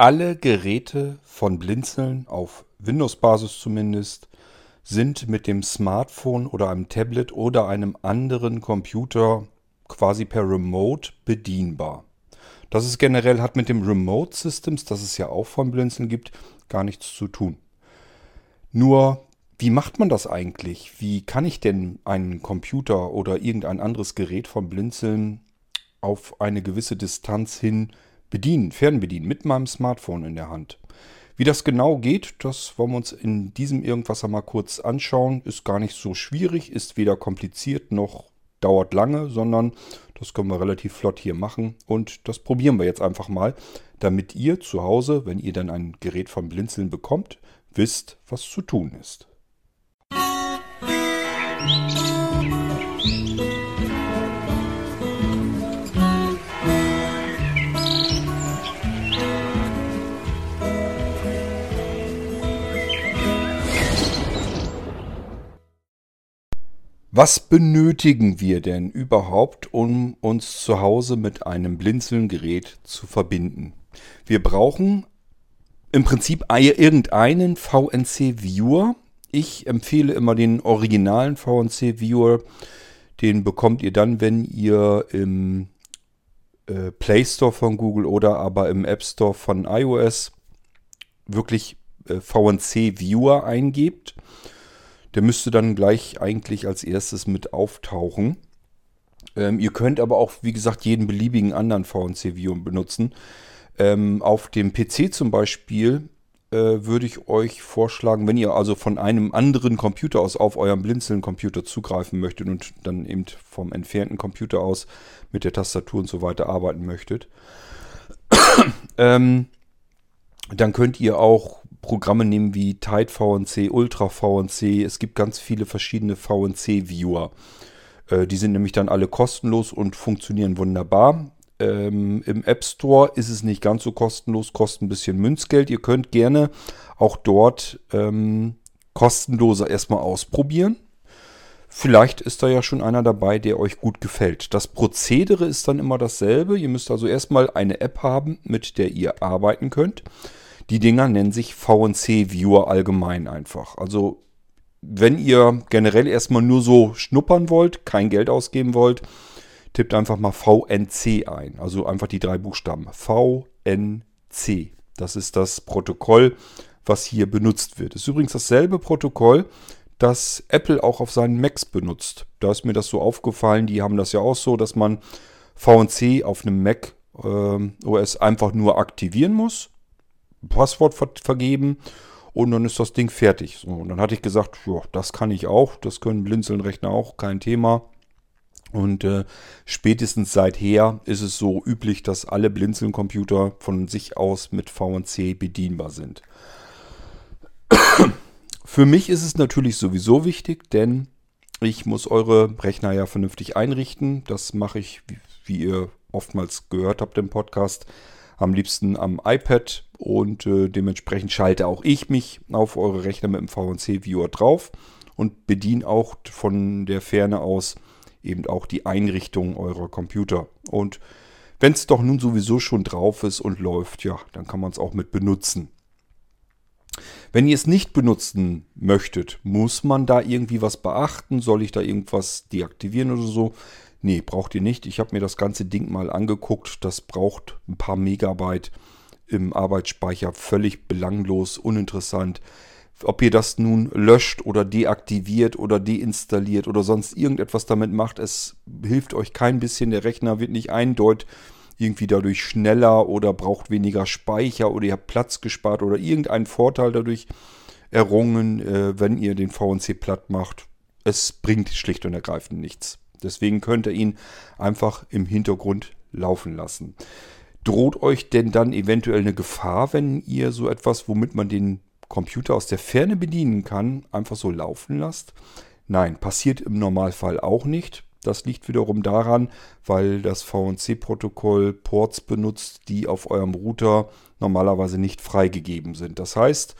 Alle Geräte von Blinzeln, auf Windows-Basis zumindest, sind mit dem Smartphone oder einem Tablet oder einem anderen Computer quasi per Remote bedienbar. Das ist generell, hat mit dem Remote Systems, das es ja auch von Blinzeln gibt, gar nichts zu tun. Nur, wie macht man das eigentlich? Wie kann ich denn einen Computer oder irgendein anderes Gerät von Blinzeln auf eine gewisse Distanz hin bedienen, fernbedienen, mit meinem Smartphone in der Hand? Wie das genau geht, das wollen wir uns in diesem Irgendwas einmal kurz anschauen. Ist gar nicht so schwierig, ist weder kompliziert noch dauert lange, sondern das können wir relativ flott hier machen. Und das probieren wir jetzt einfach mal, damit ihr zu Hause, wenn ihr dann ein Gerät vom Blinzeln bekommt, wisst, was zu tun ist. Was benötigen wir denn überhaupt, um uns zu Hause mit einem Blinzeln-Gerät zu verbinden? Wir brauchen im Prinzip irgendeinen VNC-Viewer. Ich empfehle immer den originalen VNC-Viewer. Den bekommt ihr dann, wenn ihr im äh, Play Store von Google oder aber im App Store von iOS wirklich äh, VNC-Viewer eingebt. Der müsste dann gleich eigentlich als erstes mit auftauchen. Ähm, ihr könnt aber auch, wie gesagt, jeden beliebigen anderen VNC-Viewer benutzen. Ähm, auf dem PC zum Beispiel äh, würde ich euch vorschlagen, wenn ihr also von einem anderen Computer aus auf euren Blinzeln-Computer zugreifen möchtet und dann eben vom entfernten Computer aus mit der Tastatur und so weiter arbeiten möchtet, ähm, dann könnt ihr auch Programme nehmen wie Tide VNC, Ultra VNC. Es gibt ganz viele verschiedene VNC-Viewer. Äh, die sind nämlich dann alle kostenlos und funktionieren wunderbar. Ähm, Im App Store ist es nicht ganz so kostenlos, kostet ein bisschen Münzgeld. Ihr könnt gerne auch dort ähm, kostenloser erstmal ausprobieren. Vielleicht ist da ja schon einer dabei, der euch gut gefällt. Das Prozedere ist dann immer dasselbe. Ihr müsst also erstmal eine App haben, mit der ihr arbeiten könnt. Die Dinger nennen sich VNC Viewer allgemein einfach. Also wenn ihr generell erstmal nur so schnuppern wollt, kein Geld ausgeben wollt, tippt einfach mal VNC ein. Also einfach die drei Buchstaben. VNC. Das ist das Protokoll, was hier benutzt wird. Ist übrigens dasselbe Protokoll, das Apple auch auf seinen Macs benutzt. Da ist mir das so aufgefallen. Die haben das ja auch so, dass man VNC auf einem Mac äh, OS einfach nur aktivieren muss. Passwort ver vergeben und dann ist das Ding fertig. So, und dann hatte ich gesagt, ja, das kann ich auch, das können Blinzeln-Rechner auch, kein Thema. Und äh, spätestens seither ist es so üblich, dass alle Blinzeln-Computer von sich aus mit VNC bedienbar sind. Für mich ist es natürlich sowieso wichtig, denn ich muss eure Rechner ja vernünftig einrichten. Das mache ich, wie, wie ihr oftmals gehört habt im Podcast, am liebsten am iPad und äh, dementsprechend schalte auch ich mich auf eure Rechner mit dem VNC-Viewer drauf und bediene auch von der Ferne aus eben auch die Einrichtung eurer Computer. Und wenn es doch nun sowieso schon drauf ist und läuft, ja, dann kann man es auch mit benutzen. Wenn ihr es nicht benutzen möchtet, muss man da irgendwie was beachten? Soll ich da irgendwas deaktivieren oder so? Nee, braucht ihr nicht. Ich habe mir das ganze Ding mal angeguckt. Das braucht ein paar Megabyte im Arbeitsspeicher. Völlig belanglos, uninteressant. Ob ihr das nun löscht oder deaktiviert oder deinstalliert oder sonst irgendetwas damit macht, es hilft euch kein bisschen. Der Rechner wird nicht eindeutig irgendwie dadurch schneller oder braucht weniger Speicher oder ihr habt Platz gespart oder irgendeinen Vorteil dadurch errungen, äh, wenn ihr den VNC platt macht. Es bringt schlicht und ergreifend nichts. Deswegen könnt ihr ihn einfach im Hintergrund laufen lassen. Droht euch denn dann eventuell eine Gefahr, wenn ihr so etwas, womit man den Computer aus der Ferne bedienen kann, einfach so laufen lasst? Nein, passiert im Normalfall auch nicht. Das liegt wiederum daran, weil das VNC-Protokoll Ports benutzt, die auf eurem Router normalerweise nicht freigegeben sind. Das heißt,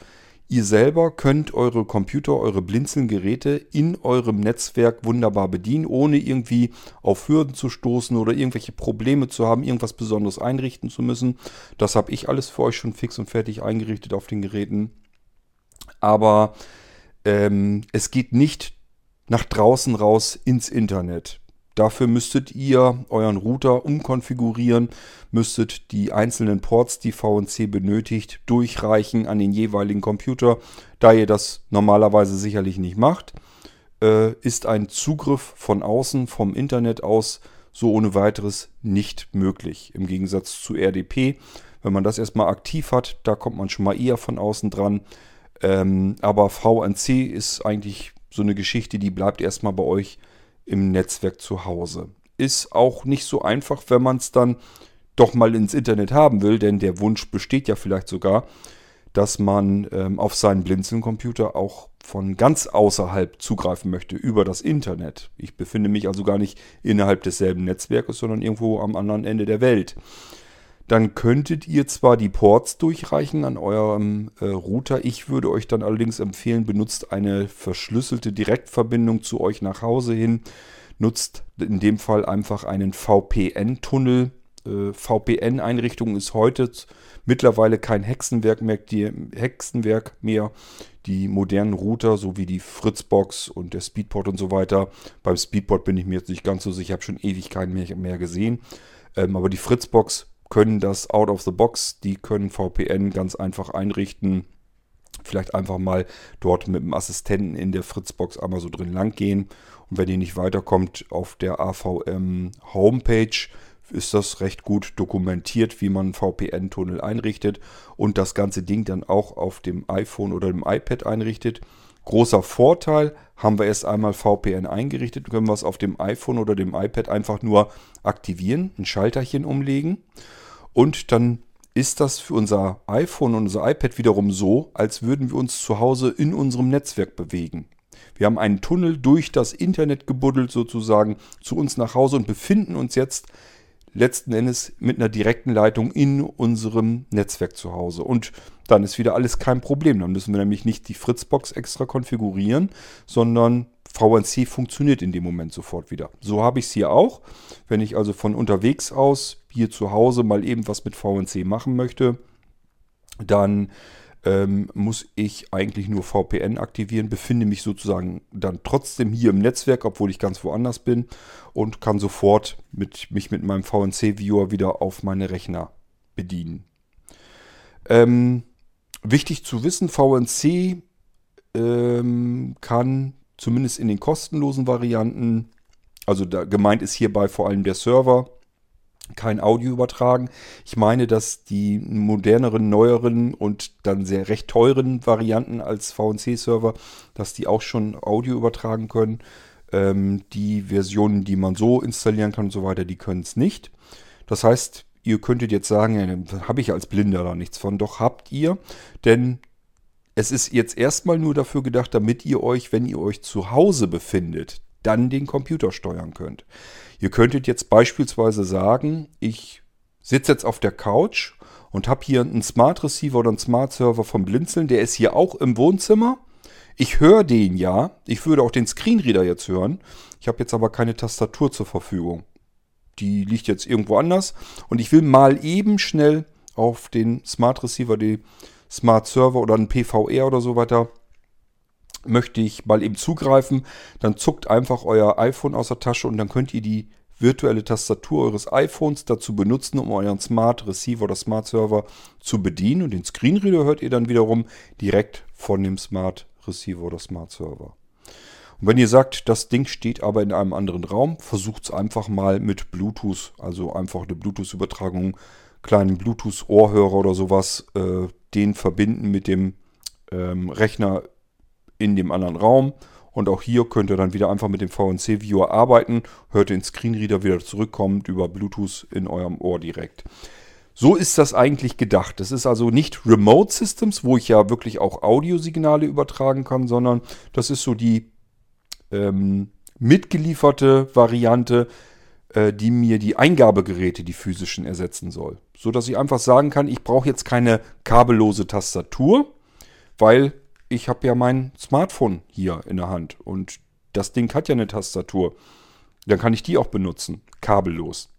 Ihr selber könnt eure Computer, eure Blinzeln-Geräte in eurem Netzwerk wunderbar bedienen, ohne irgendwie auf Hürden zu stoßen oder irgendwelche Probleme zu haben, irgendwas Besonderes einrichten zu müssen. Das habe ich alles für euch schon fix und fertig eingerichtet auf den Geräten. Aber ähm, es geht nicht nach draußen raus ins Internet. Dafür müsstet ihr euren Router umkonfigurieren, müsstet die einzelnen Ports, die VNC benötigt, durchreichen an den jeweiligen Computer. Da ihr das normalerweise sicherlich nicht macht, äh, ist ein Zugriff von außen, vom Internet aus, so ohne weiteres nicht möglich. Im Gegensatz zu RDP. Wenn man das erstmal aktiv hat, da kommt man schon mal eher von außen dran. Ähm, aber VNC ist eigentlich so eine Geschichte, die bleibt erstmal bei euch im Netzwerk zu Hause. Ist auch nicht so einfach, wenn man es dann doch mal ins Internet haben will, denn der Wunsch besteht ja vielleicht sogar, dass man ähm, auf seinen Blinzeln-Computer auch von ganz außerhalb zugreifen möchte, über das Internet. Ich befinde mich also gar nicht innerhalb desselben Netzwerkes, sondern irgendwo am anderen Ende der Welt. Dann könntet ihr zwar die Ports durchreichen an eurem äh, Router. Ich würde euch dann allerdings empfehlen, benutzt eine verschlüsselte Direktverbindung zu euch nach Hause hin. Nutzt in dem Fall einfach einen VPN-Tunnel. Äh, VPN-Einrichtung ist heute mittlerweile kein Hexenwerk mehr, die, Hexenwerk mehr. Die modernen Router, so wie die Fritzbox und der Speedport und so weiter. Beim Speedport bin ich mir jetzt nicht ganz so sicher, ich habe schon ewig keinen mehr, mehr gesehen. Ähm, aber die Fritzbox können das out of the box, die können VPN ganz einfach einrichten. Vielleicht einfach mal dort mit dem Assistenten in der Fritzbox einmal so drin lang gehen. Und wenn ihr nicht weiterkommt, auf der AVM Homepage ist das recht gut dokumentiert, wie man einen VPN-Tunnel einrichtet und das ganze Ding dann auch auf dem iPhone oder dem iPad einrichtet. Großer Vorteil, haben wir erst einmal VPN eingerichtet, können wir es auf dem iPhone oder dem iPad einfach nur aktivieren, ein Schalterchen umlegen und dann ist das für unser iPhone und unser iPad wiederum so, als würden wir uns zu Hause in unserem Netzwerk bewegen. Wir haben einen Tunnel durch das Internet gebuddelt sozusagen zu uns nach Hause und befinden uns jetzt letzten Endes mit einer direkten Leitung in unserem Netzwerk zu Hause. Und dann ist wieder alles kein Problem. Dann müssen wir nämlich nicht die Fritzbox extra konfigurieren, sondern VNC funktioniert in dem Moment sofort wieder. So habe ich es hier auch. Wenn ich also von unterwegs aus hier zu Hause mal eben was mit VNC machen möchte, dann ähm, muss ich eigentlich nur VPN aktivieren, befinde mich sozusagen dann trotzdem hier im Netzwerk, obwohl ich ganz woanders bin und kann sofort mit, mich mit meinem VNC-Viewer wieder auf meine Rechner bedienen. Ähm, wichtig zu wissen, VNC ähm, kann zumindest in den kostenlosen Varianten, also da, gemeint ist hierbei vor allem der Server, kein Audio übertragen. Ich meine, dass die moderneren, neueren und dann sehr recht teuren Varianten als VNC-Server, dass die auch schon Audio übertragen können. Ähm, die Versionen, die man so installieren kann und so weiter, die können es nicht. Das heißt, ihr könntet jetzt sagen, ja, habe ich als Blinder da nichts von. Doch habt ihr, denn es ist jetzt erstmal nur dafür gedacht, damit ihr euch, wenn ihr euch zu Hause befindet, dann den Computer steuern könnt. Ihr könntet jetzt beispielsweise sagen, ich sitze jetzt auf der Couch und habe hier einen Smart Receiver oder einen Smart Server vom Blinzeln, der ist hier auch im Wohnzimmer. Ich höre den ja, ich würde auch den Screenreader jetzt hören. Ich habe jetzt aber keine Tastatur zur Verfügung. Die liegt jetzt irgendwo anders und ich will mal eben schnell auf den Smart Receiver, die Smart Server oder einen PVR oder so weiter möchte ich mal eben zugreifen, dann zuckt einfach euer iPhone aus der Tasche und dann könnt ihr die virtuelle Tastatur eures iPhones dazu benutzen, um euren Smart Receiver oder Smart Server zu bedienen. Und den Screenreader hört ihr dann wiederum direkt von dem Smart Receiver oder Smart Server. Und wenn ihr sagt, das Ding steht aber in einem anderen Raum, versucht es einfach mal mit Bluetooth, also einfach eine Bluetooth-Übertragung, kleinen Bluetooth-Ohrhörer oder sowas, äh, den verbinden mit dem ähm, Rechner in dem anderen Raum. Und auch hier könnt ihr dann wieder einfach mit dem VNC-Viewer arbeiten, hört den Screenreader wieder zurückkommt über Bluetooth in eurem Ohr direkt. So ist das eigentlich gedacht. Das ist also nicht Remote Systems, wo ich ja wirklich auch Audiosignale übertragen kann, sondern das ist so die ähm, mitgelieferte Variante, äh, die mir die Eingabegeräte, die physischen, ersetzen soll. So dass ich einfach sagen kann, ich brauche jetzt keine kabellose Tastatur, weil ich habe ja mein Smartphone hier in der Hand und das Ding hat ja eine Tastatur. Dann kann ich die auch benutzen, kabellos.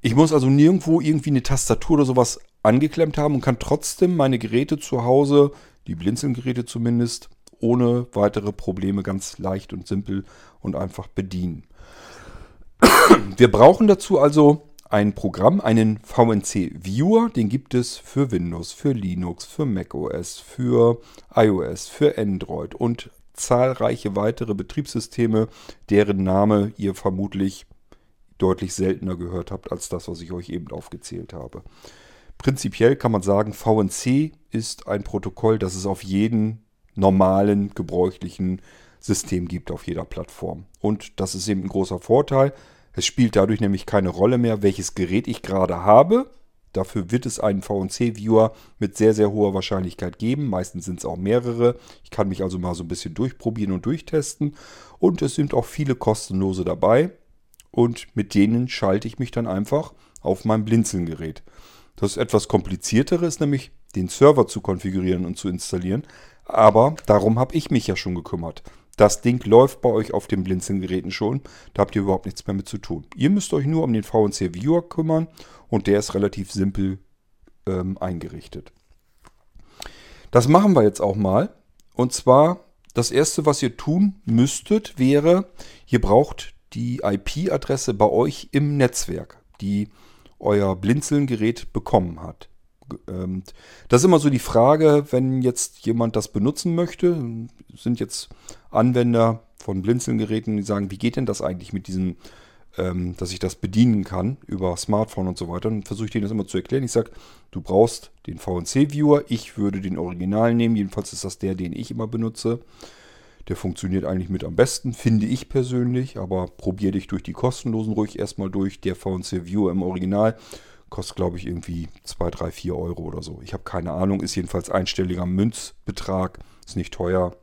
Ich muss also nirgendwo irgendwie eine Tastatur oder sowas angeklemmt haben und kann trotzdem meine Geräte zu Hause, die Blinzelgeräte zumindest, ohne weitere Probleme ganz leicht und simpel und einfach bedienen. Wir brauchen dazu also ein Programm, einen VNC Viewer, den gibt es für Windows, für Linux, für macOS, für iOS, für Android und zahlreiche weitere Betriebssysteme, deren Name ihr vermutlich deutlich seltener gehört habt als das, was ich euch eben aufgezählt habe. Prinzipiell kann man sagen, VNC ist ein Protokoll, das es auf jedem normalen, gebräuchlichen System gibt, auf jeder Plattform. Und das ist eben ein großer Vorteil. Es spielt dadurch nämlich keine Rolle mehr, welches Gerät ich gerade habe. Dafür wird es einen VNC-Viewer mit sehr, sehr hoher Wahrscheinlichkeit geben. Meistens sind es auch mehrere. Ich kann mich also mal so ein bisschen durchprobieren und durchtesten. Und es sind auch viele kostenlose dabei. Und mit denen schalte ich mich dann einfach auf mein Blinzeln-Gerät. Das etwas kompliziertere ist nämlich, den Server zu konfigurieren und zu installieren. Aber darum habe ich mich ja schon gekümmert. Das Ding läuft bei euch auf den Blinzeln-Geräten schon. Da habt ihr überhaupt nichts mehr mit zu tun. Ihr müsst euch nur um den VNC Viewer kümmern und der ist relativ simpel ähm, eingerichtet. Das machen wir jetzt auch mal. Und zwar, das erste, was ihr tun müsstet, wäre, ihr braucht die IP-Adresse bei euch im Netzwerk, die euer Blinzeln-Gerät bekommen hat. Ähm, das ist immer so die Frage, wenn jetzt jemand das benutzen möchte, sind jetzt Anwender von Blinzelgeräten, die sagen, wie geht denn das eigentlich mit diesem, ähm, dass ich das bedienen kann über Smartphone und so weiter. Dann versuche ich denen das immer zu erklären. Ich sage, du brauchst den VNC-Viewer, ich würde den Original nehmen, jedenfalls ist das der, den ich immer benutze. Der funktioniert eigentlich mit am besten, finde ich persönlich, aber probiere dich durch die kostenlosen ruhig erstmal durch. Der VNC Viewer im Original Kostet, glaube ich, irgendwie 2, 3, 4 Euro oder so. Ich habe keine Ahnung, ist jedenfalls einstelliger Münzbetrag, ist nicht teuer.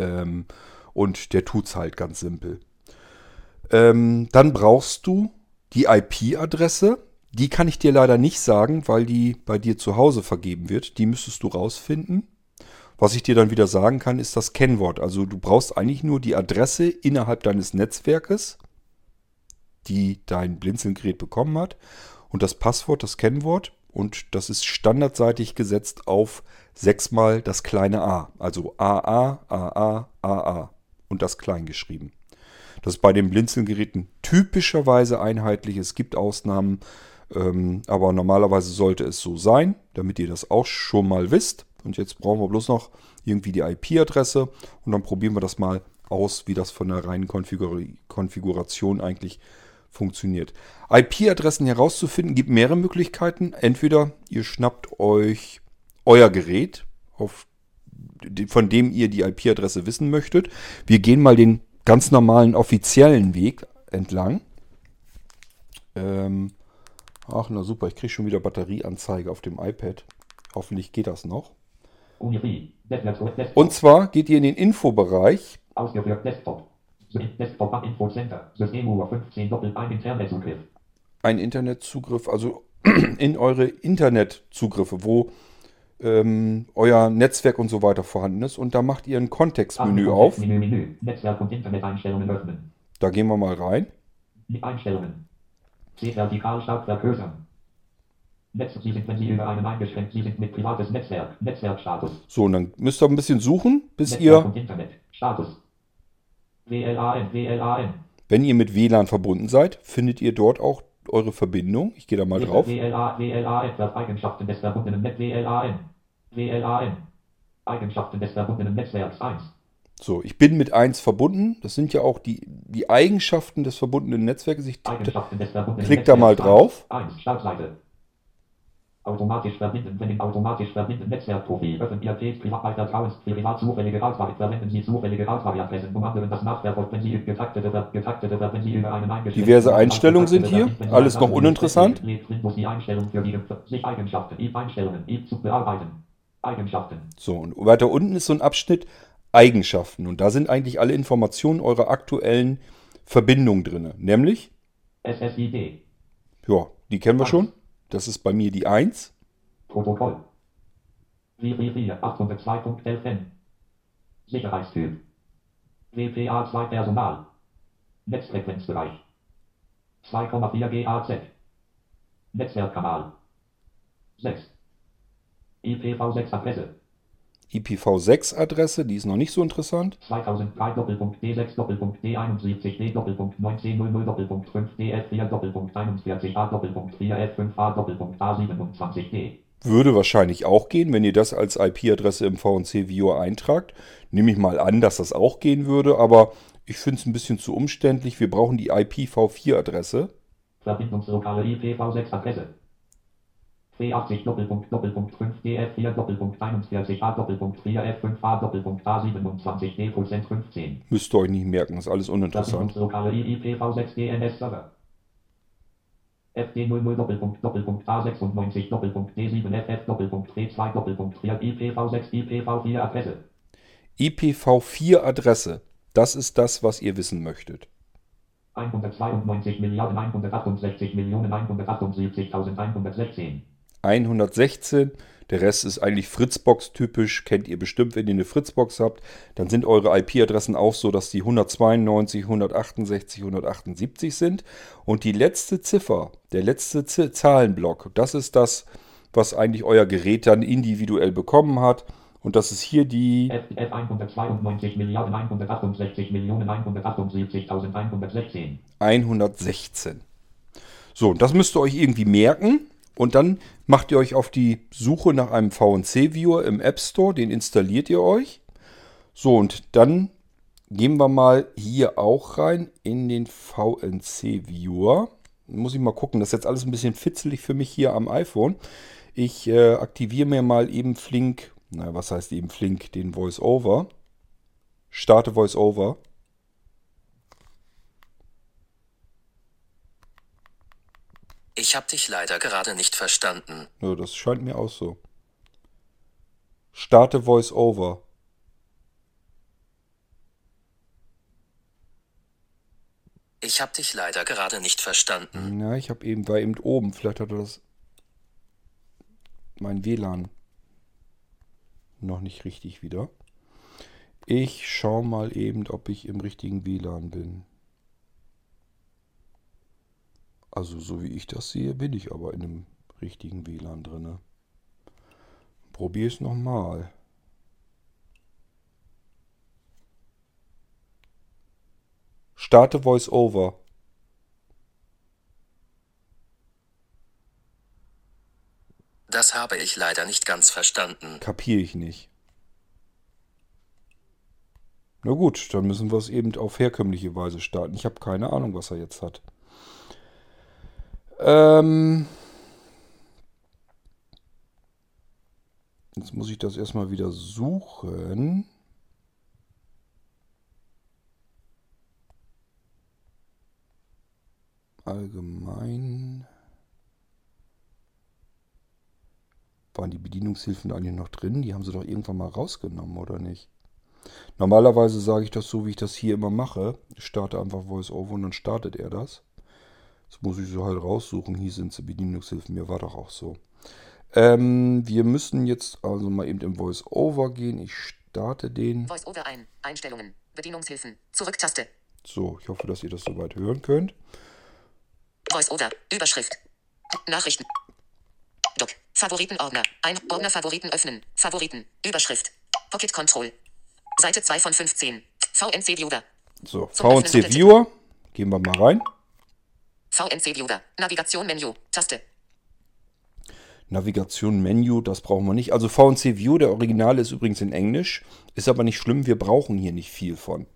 Ähm, und der tut es halt ganz simpel. Ähm, dann brauchst du die IP-Adresse. Die kann ich dir leider nicht sagen, weil die bei dir zu Hause vergeben wird. Die müsstest du rausfinden. Was ich dir dann wieder sagen kann, ist das Kennwort. Also du brauchst eigentlich nur die Adresse innerhalb deines Netzwerkes, die dein Blinzelgerät bekommen hat und das Passwort, das Kennwort. Und das ist standardseitig gesetzt auf sechsmal das kleine a. Also AA, AA, AA. Und das klein geschrieben. Das ist bei den Blinzelgeräten typischerweise einheitlich. Es gibt Ausnahmen, ähm, aber normalerweise sollte es so sein, damit ihr das auch schon mal wisst. Und jetzt brauchen wir bloß noch irgendwie die IP-Adresse und dann probieren wir das mal aus, wie das von der reinen Konfigur Konfiguration eigentlich funktioniert funktioniert. IP-Adressen herauszufinden gibt mehrere Möglichkeiten. Entweder ihr schnappt euch euer Gerät, auf, von dem ihr die IP-Adresse wissen möchtet. Wir gehen mal den ganz normalen offiziellen Weg entlang. Ähm, ach, na super, ich kriege schon wieder Batterieanzeige auf dem iPad. Hoffentlich geht das noch. Und zwar geht ihr in den Infobereich. Ausgeführt Desktop. Desktop Info Center. Systemuhr 15 doppelt ein Internetzugriff. Ein Internetzugriff, also in eure Internetzugriffe, wo ähm, euer Netzwerk und so weiter vorhanden ist. Und da macht ihr ein Kontextmenü auf. Menü, Menü. Netzwerk und Interneteinstellungen öffnen. Da gehen wir mal rein. Einstellungen. C vertikal stark vergrößern. Netz, Sie sind, wenn Sie über einen eingeschränkt, Sie sind mit privates Netzwerk, Netzwerkstatus. So, und dann müsst ihr ein bisschen suchen, bis Netzwerk ihr... Und Internet, Status. WLAN, WLAN. Wenn ihr mit WLAN verbunden seid, findet ihr dort auch eure Verbindung. Ich gehe da mal drauf. WLA, WLAN, Eigenschaften des verbundenen Netz WLAN. WLAN. Eigenschaften des verbundenen Netzwerks 1. So, ich bin mit 1 verbunden. Das sind ja auch die, die Eigenschaften des verbundenen Netzwerkes. Ich klick da mal drauf. 1, Startseite. Automatisch verbinden, wenn im automatisch verbinden Netzwerkprofil öffnen Ihr Page privat Vertrauens privat zufällige Auswahl verwenden Sie zufällige Auswahladressen, um anderen das nachverfolgt, wenn Sie getaktete, getaktete, wenn Sie über einen Diverse Einstellungen sind hier, alles noch uninteressant. die Einstellung für die sich Eigenschaften, Einstellungen, zu bearbeiten. Eigenschaften. So, und weiter unten ist so ein Abschnitt Eigenschaften und da sind eigentlich alle Informationen eurer aktuellen Verbindung drin, nämlich SSID. Ja, die kennen wir schon. Das ist bei mir die 1. Protokoll. WP4 802.11n. Sicherheitstyp. WPA 2 Personal. Netzfrequenzbereich. 2,4 GAZ. Netzwerkkanal. 6. IPv6 Adresse. IPv6-Adresse, die ist noch nicht so interessant. 2003 Doppelpunkt D6 Doppelpunkt D71 D Doppelpunkt 1900 Doppelpunkt 5 DF4 Doppelpunkt 41 A Doppelpunkt 4 F5 A Doppelpunkt A27 D. Würde wahrscheinlich auch gehen, wenn ihr das als IP-Adresse im VNC Viewer eintragt. Nehme ich mal an, dass das auch gehen würde, aber ich finde es ein bisschen zu umständlich. Wir brauchen die IPv4-Adresse. Verbindungslokale IPv6 Adresse. C80 Doppelpunkt Doppelpunkt 5 DF4 Doppelpunkt 41 A Doppelpunkt 4 F5 A Doppelpunkt A27 D Prozent 15. Müsst ihr euch nicht merken, ist alles uninteressant. Verbindungslokale IPv6 DNS Server. FD00 Doppelpunkt Doppelpunkt A96 Doppelpunkt D7FF Doppelpunkt D2 Doppelpunkt 4 IPv6 IPv4 Adresse. IPv4-Adresse. Das ist das, was ihr wissen möchtet. 192 Milliarden 168 Millionen 178.116. 116. Der Rest ist eigentlich Fritzbox typisch. Kennt ihr bestimmt, wenn ihr eine Fritzbox habt. Dann sind eure IP-Adressen auch so, dass die 192, 168, 178 sind. Und die letzte Ziffer, der letzte Z Zahlenblock, das ist das, was eigentlich euer Gerät dann individuell bekommen hat. Und das ist hier die F, F 192 Milliarden 168 Millionen 178.116. 116. So, und das müsst ihr euch irgendwie merken. Und dann macht ihr euch auf die Suche nach einem VNC-Viewer im App Store. Den installiert ihr euch. So, und dann gehen wir mal hier auch rein in den VNC-Viewer. Muss ich mal gucken. Das ist jetzt alles ein bisschen fitzelig für mich hier am iPhone. Ich äh, aktiviere mir mal eben flink, na, was heißt eben flink, den Voice-Over. Starte Voice-Over. Ich hab dich leider gerade nicht verstanden. Ja, das scheint mir auch so. Starte Voice-Over. Ich hab dich leider gerade nicht verstanden. Ja, ich habe eben, war eben oben. Vielleicht hat er das mein WLAN noch nicht richtig wieder. Ich schau mal eben, ob ich im richtigen WLAN bin. Also so wie ich das sehe, bin ich aber in dem richtigen WLAN drin. Probier es nochmal. Starte VoiceOver. Das habe ich leider nicht ganz verstanden. Kapiere ich nicht. Na gut, dann müssen wir es eben auf herkömmliche Weise starten. Ich habe keine Ahnung, was er jetzt hat. Ähm jetzt muss ich das erstmal wieder suchen. Allgemein. Waren die Bedienungshilfen eigentlich noch drin? Die haben sie doch irgendwann mal rausgenommen, oder nicht? Normalerweise sage ich das so, wie ich das hier immer mache. Ich starte einfach VoiceOver und dann startet er das. Das muss ich so halt raussuchen. Hier sind sie Bedienungshilfen. Mir war doch auch so. Ähm, wir müssen jetzt also mal eben im VoiceOver gehen. Ich starte den. VoiceOver ein. Einstellungen. Bedienungshilfen. Zurücktaste. So, ich hoffe, dass ihr das soweit hören könnt. VoiceOver. Überschrift. Nachrichten. Doc. Favoritenordner. Ein Ordner Favoriten öffnen. Favoriten. Überschrift. Pocket Control. Seite 2 von 15. VNC Viewer. So, Zum VNC. Viewer. Gehen wir mal rein. VNC Viewer. Navigation Menü. Taste. Navigation Menü, das brauchen wir nicht. Also VNC View, der Originale ist übrigens in Englisch. Ist aber nicht schlimm, wir brauchen hier nicht viel von.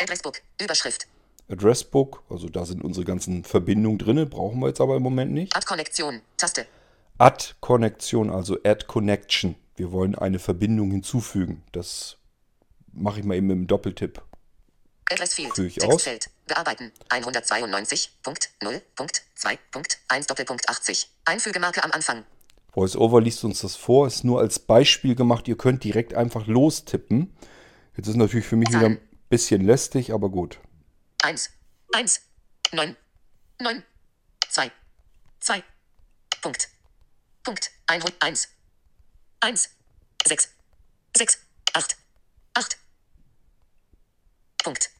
Addressbook. Überschrift. Addressbook, also da sind unsere ganzen Verbindungen drin, brauchen wir jetzt aber im Moment nicht. Add Konnektion. Taste. Add Konnektion, also Add Connection. Wir wollen eine Verbindung hinzufügen. Das mache ich mal eben mit dem Doppeltipp. Address Field. Führe ich aus. Textfeld. Bearbeiten. 192.0.2.1 Doppelpunkt 80. Einfügemarke am Anfang. VoiceOver liest uns das vor, ist nur als Beispiel gemacht. Ihr könnt direkt einfach lostippen. Jetzt ist natürlich für mich wieder ein bisschen lästig, aber gut. 1. 1. 9. 9. 2. 2. Punkt. Punkt. 1. 1. 1. 6, 6, 8, 8. Punkt.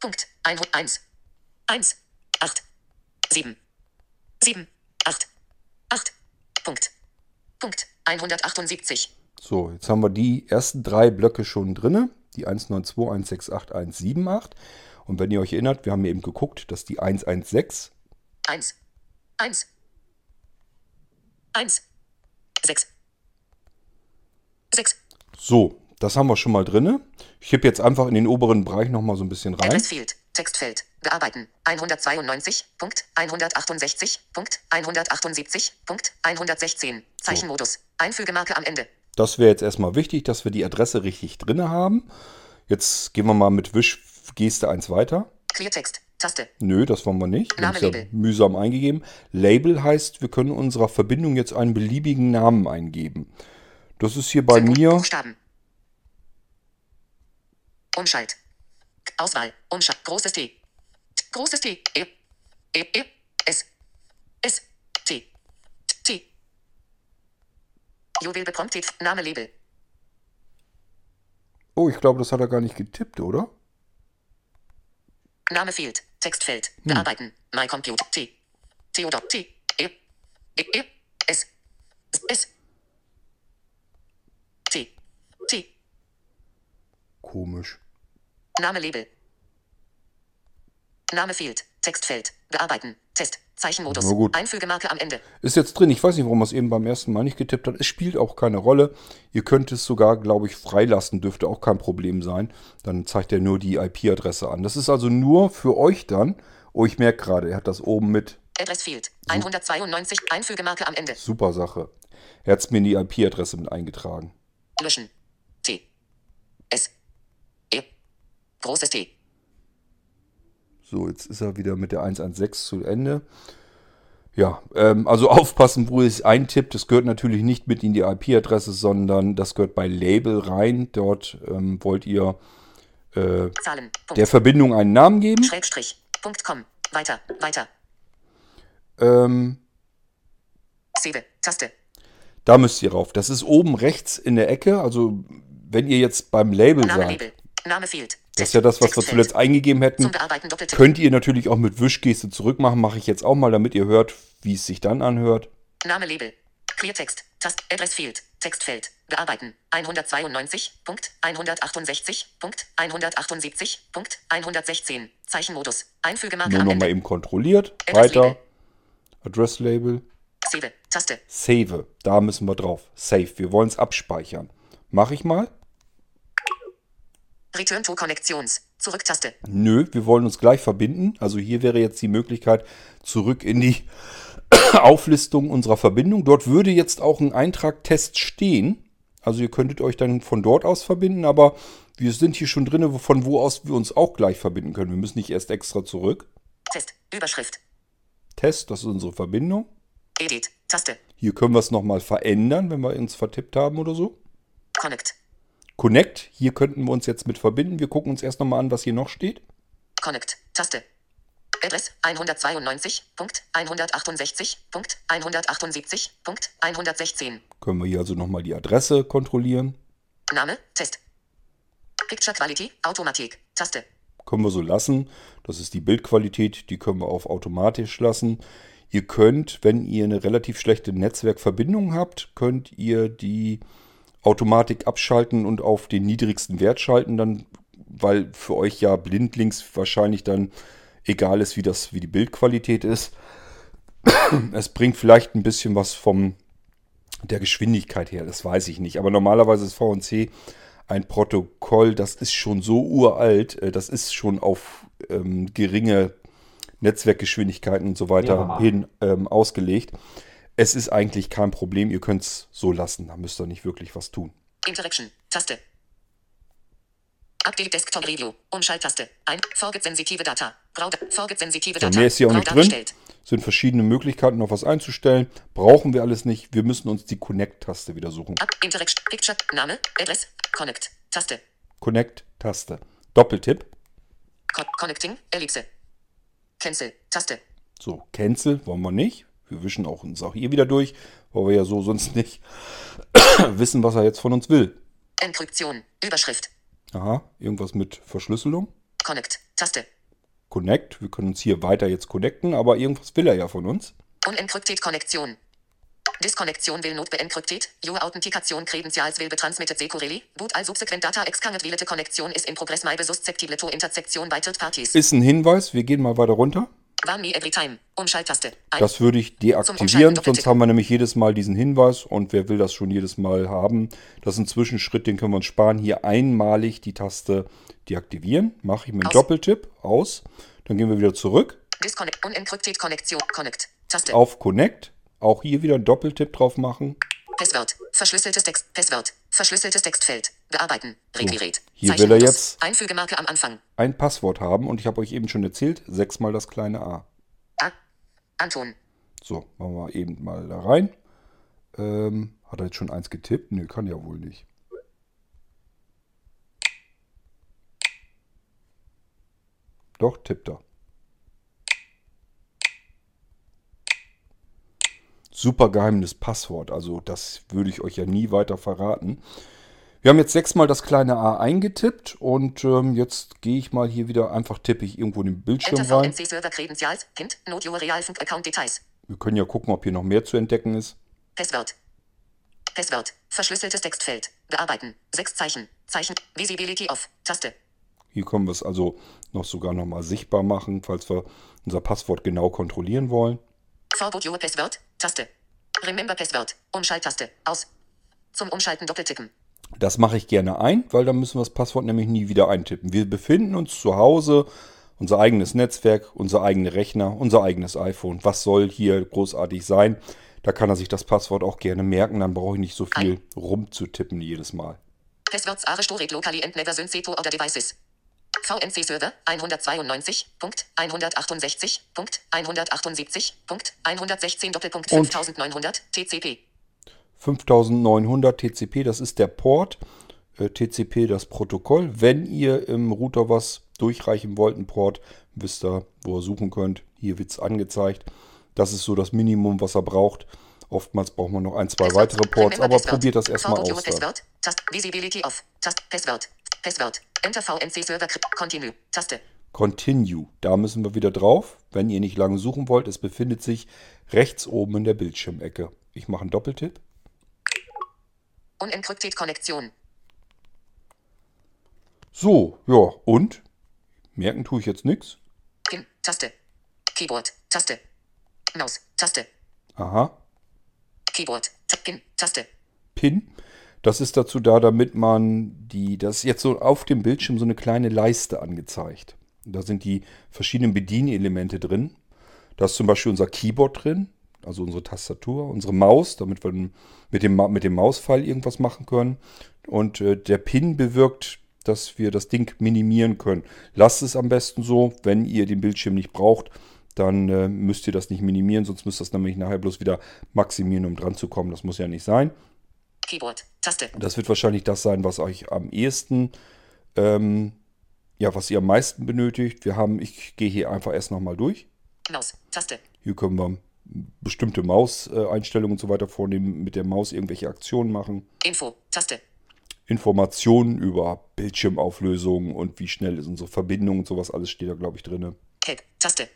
Punkt. 1, 1, 1, 8, 7, 7, 8, 8. Punkt. Punkt. 178. So, jetzt haben wir die ersten drei Blöcke schon drinne. Die 192, 168, 178. Und wenn ihr euch erinnert, wir haben eben geguckt, dass die 116 1, 1, 1, 6, 6. So, das haben wir schon mal drinne. Ich heb jetzt einfach in den oberen Bereich nochmal so ein bisschen rein. Address Field. Textfeld. Bearbeiten. 192. Punkt. 168. Punkt. 178. Punkt. 116. Zeichenmodus. Einfügemarke am Ende. Das wäre jetzt erstmal wichtig, dass wir die Adresse richtig drinne haben. Jetzt gehen wir mal mit Wischgeste eins weiter. Cleartext. Taste. Nö, das wollen wir nicht. Wir Name, ja Label. mühsam eingegeben. Label heißt, wir können unserer Verbindung jetzt einen beliebigen Namen eingeben. Das ist hier bei Symbol- mir. Buchstaben. Umschalt. Auswahl. Umschalt. Großes T. Großes T. E. E. E. S. S. T. T. Juwel bepromptet. Name Label. Oh, ich glaube, das hat er gar nicht getippt, oder? Name fehlt. Textfeld. Bearbeiten. My Compute. T. Theodor. T. E. E. E. S. S. T. T. Komisch. Name Label. Name fehlt. Textfeld. Bearbeiten. Test. Zeichenmodus. Na gut. Einfügemarke am Ende. Ist jetzt drin. Ich weiß nicht, warum er es eben beim ersten Mal nicht getippt hat. Es spielt auch keine Rolle. Ihr könnt es sogar, glaube ich, freilassen. Dürfte auch kein Problem sein. Dann zeigt er nur die IP-Adresse an. Das ist also nur für euch dann. Oh, ich merke gerade, er hat das oben mit. Address Field. 192. Einfügemarke am Ende. Super Sache. Er hat es mir in die IP-Adresse mit eingetragen. Löschen. T. S. Großes T. So, jetzt ist er wieder mit der 116 zu Ende. Ja, ähm, also aufpassen, wo es eintippt. Das gehört natürlich nicht mit in die IP-Adresse, sondern das gehört bei Label rein. Dort ähm, wollt ihr äh, Zahlen. Der Verbindung einen Namen geben. Schrägstrich. Punkt com. Weiter. Weiter. Ähm, Save. Taste. da müsst ihr rauf. Das ist oben rechts in der Ecke. Also wenn ihr jetzt beim Label Name seid, Label. Name fehlt. Das ist ja das, was wir zuletzt eingegeben hätten, könnt ihr natürlich auch mit Wischgeste zurückmachen. Mache ich jetzt auch mal, damit ihr hört, wie es sich dann anhört. Name Label. Cleartext. Tast. Address Field. Textfeld. Bearbeiten. 192. Punkt. 168. Punkt. 178. Punkt. 116. Zeichenmodus. Einfügemarke Nur nochmal eben kontrolliert. Address Weiter. Label. Address Label. Save. Taste. Save. Da müssen wir drauf. Save. Wir wollen es abspeichern. Mache ich mal? Return to Connections. Zurücktaste. Nö, wir wollen uns gleich verbinden. Also hier wäre jetzt die Möglichkeit zurück in die Auflistung unserer Verbindung. Dort würde jetzt auch ein Eintrag Test stehen. Also ihr könntet euch dann von dort aus verbinden, aber wir sind hier schon drin, von wo aus wir uns auch gleich verbinden können. Wir müssen nicht erst extra zurück. Test. Überschrift. Test, das ist unsere Verbindung. Edit. Taste. Hier können wir es nochmal verändern, wenn wir uns vertippt haben oder so. Connect. Connect, hier könnten wir uns jetzt mit verbinden. Wir gucken uns erst nochmal an, was hier noch steht. Connect. Taste. Adress 192. Punkt. 168. Punkt. 178. Punkt. 116. Können wir hier also nochmal die Adresse kontrollieren. Name. Test. Picture Quality. Automatik. Taste. Können wir so lassen. Das ist die Bildqualität, die können wir auf automatisch lassen. Ihr könnt, wenn ihr eine relativ schlechte Netzwerkverbindung habt, könnt ihr die Automatik abschalten und auf den niedrigsten Wert schalten, dann, weil für euch ja blindlings wahrscheinlich dann egal ist, wie das, wie die Bildqualität ist. Es bringt vielleicht ein bisschen was vom der Geschwindigkeit her, das weiß ich nicht. Aber normalerweise ist VNC ein Protokoll, das ist schon so uralt, äh, das ist schon auf ähm, geringe Netzwerkgeschwindigkeiten und so weiter Ja. hin ähm, ausgelegt. Es ist eigentlich kein Problem, ihr könnt es so lassen, da müsst ihr nicht wirklich was tun. Interaction. Taste. Update Desktop Review. Umschalttaste. Ein. Forget sensitive Data. Grau. Forget sensitive So, Data. mehr ist hier auch nicht drin. sind verschiedene Möglichkeiten, noch was einzustellen. Brauchen wir alles nicht. Wir müssen uns die Connect-Taste wieder suchen. Interaction. Picture. Name. Adress. Connect. Taste. Connect-Taste. Doppeltipp. Co Connecting. Ellipse. Cancel. Taste. So, Cancel wollen wir nicht. Wir wischen auch uns auch hier wieder durch, weil wir ja so sonst nicht wissen, was er jetzt von uns will. Enkryption. Überschrift. Aha, irgendwas mit Verschlüsselung. Connect. Taste. Connect. Wir können uns hier weiter jetzt connecten, aber irgendwas will er ja von uns. Unencrypted Konnektion. Disconnexion will not be encrypted. Your Authentication credentials will be transmitted securely. Boot all subsequent data exchange willete Connection is in progress my be susceptible to intersection by third parties. Ist ein Hinweis. Wir gehen mal weiter runter. Das würde ich deaktivieren, sonst haben wir nämlich jedes Mal diesen Hinweis und wer will das schon jedes Mal haben? Das ist ein Zwischenschritt, den können wir uns sparen. Hier einmalig die Taste deaktivieren. Mache ich mit einem Aus. Doppeltipp aus. Dann gehen wir wieder zurück Disconnect. Unencrypted Konnektion. Connect. Taste. auf Connect. Auch hier wieder einen Doppeltipp drauf machen. Passwort. Verschlüsseltes Text. Passwort. Verschlüsseltes Textfeld. Bearbeiten. Requiriert. Hier will er jetzt- Einfügemarke am Anfang. Ein Passwort haben und ich habe euch eben schon erzählt, sechsmal das kleine A. A. Anton. So, machen wir eben mal da rein. Ähm, hat er jetzt schon eins getippt? Nö, kann ja wohl nicht. Doch, tippt er. Super geheimes Passwort, also das würde ich euch ja nie weiter verraten. Wir haben jetzt sechsmal das kleine A eingetippt und ähm, jetzt gehe ich mal hier wieder, einfach tippe ich irgendwo in den Bildschirm rein. Wir können ja gucken, ob hier noch mehr zu entdecken ist. Passwort. Passwort. Verschlüsseltes Textfeld. Bearbeiten. Sechs Zeichen. Zeichen. Visibility off. Taste. Hier können wir es also noch sogar nochmal sichtbar machen, falls wir unser Passwort genau kontrollieren wollen. Forward your Passwort. Taste. Remember Passwort. Umschalttaste. Aus. Zum Umschalten doppeltippen. Das mache ich gerne ein, weil dann müssen wir das Passwort nämlich nie wieder eintippen. Wir befinden uns zu Hause, unser eigenes Netzwerk, unser eigener Rechner, unser eigenes iPhone. Was soll hier großartig sein? Da kann er sich das Passwort auch gerne merken, dann brauche ich nicht so viel rumzutippen jedes Mal. Passworts are stored locally and never sync to other devices. VNC Server 192.168.178.178.116 Doppelpunkt Und- 5900 TCP. 5900 TCP, das ist der Port. Äh, TCP das Protokoll. Wenn ihr im Router was durchreichen wollt, einen Port, wisst ihr, wo ihr suchen könnt. Hier wird es angezeigt. Das ist so das Minimum, was er braucht. Oftmals braucht man noch ein, zwei Passwort. weitere Ports, Remember aber Passwort. probiert das erstmal aus. Passwort. Tast Visibility off. Tast Passwort. Passwort. Enter VNC Server. Continue. Taste. Continue. Da müssen wir wieder drauf. Wenn ihr nicht lange suchen wollt, es befindet sich rechts oben in der Bildschirmecke. Ich mache einen Doppeltipp. Unencrypted Konnektion. So, ja, und? Merken tue ich jetzt nichts. Pin. Taste. Keyboard. Taste. Maus. Taste. Aha. Keyboard. Pin. Taste. PIN. Das ist dazu da, damit man die, das ist jetzt so auf dem Bildschirm so eine kleine Leiste angezeigt. Da sind die verschiedenen Bedienelemente drin. Da ist zum Beispiel unser Keyboard drin, also unsere Tastatur, unsere Maus, damit wir mit dem, mit dem Mauspfeil irgendwas machen können. Und äh, der PIN bewirkt, dass wir das Ding minimieren können. Lasst es am besten so, wenn ihr den Bildschirm nicht braucht, dann äh, müsst ihr das nicht minimieren, sonst müsst ihr das nämlich nachher bloß wieder maximieren, um dran zu kommen. Das muss ja nicht sein. Keyboard. Taste. Das wird wahrscheinlich das sein, was euch am ehesten, ähm, ja, was ihr am meisten benötigt. Wir haben, ich gehe hier einfach erst nochmal durch. Maus. Taste. Hier können wir bestimmte Mauseinstellungen und so weiter vornehmen, mit der Maus irgendwelche Aktionen machen. Info. Taste. Informationen über Bildschirmauflösung und wie schnell ist unsere Verbindung und sowas, alles steht da, glaube ich, drin. Help. Taste.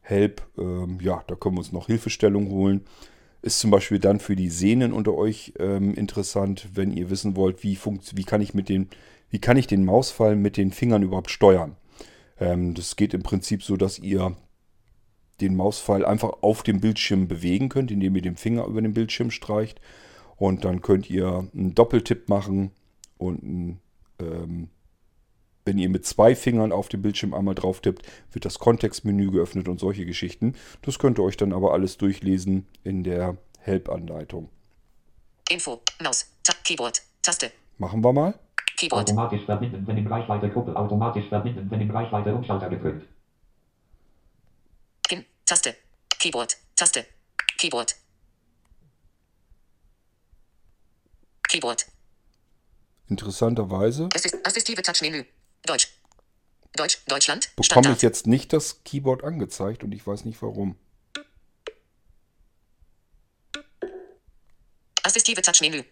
Help, ähm, ja, da können wir uns noch Hilfestellung holen. Ist zum Beispiel dann für die Sehnen unter euch ähm, interessant, wenn ihr wissen wollt, wie, funkt, wie, kann ich mit den, wie kann ich den Mausfall mit den Fingern überhaupt steuern. Ähm, das geht im Prinzip so, dass ihr den Mauspfeil einfach auf dem Bildschirm bewegen könnt, indem ihr den Finger über den Bildschirm streicht. Und dann könnt ihr einen Doppeltipp machen und einen, ähm, wenn ihr mit zwei Fingern auf dem Bildschirm einmal drauf tippt, wird das Kontextmenü geöffnet und solche Geschichten. Das könnt ihr euch dann aber alles durchlesen in der Help-Anleitung. Info. Maus. Ta Keyboard. Taste. Machen wir mal. Keyboard. Automatisch verbinden, wenn im Reichweite Kuppel. Automatisch verbinden, wenn im Reichweite Umschalter gedrückt. Taste. Keyboard. Taste. Keyboard. Keyboard. Interessanterweise Es ist assistive Touch-Menü. Deutsch. Deutsch. Deutschland. bekomme Standard. ich jetzt nicht das Keyboard angezeigt und ich weiß nicht warum. Assistive Touch-Menü.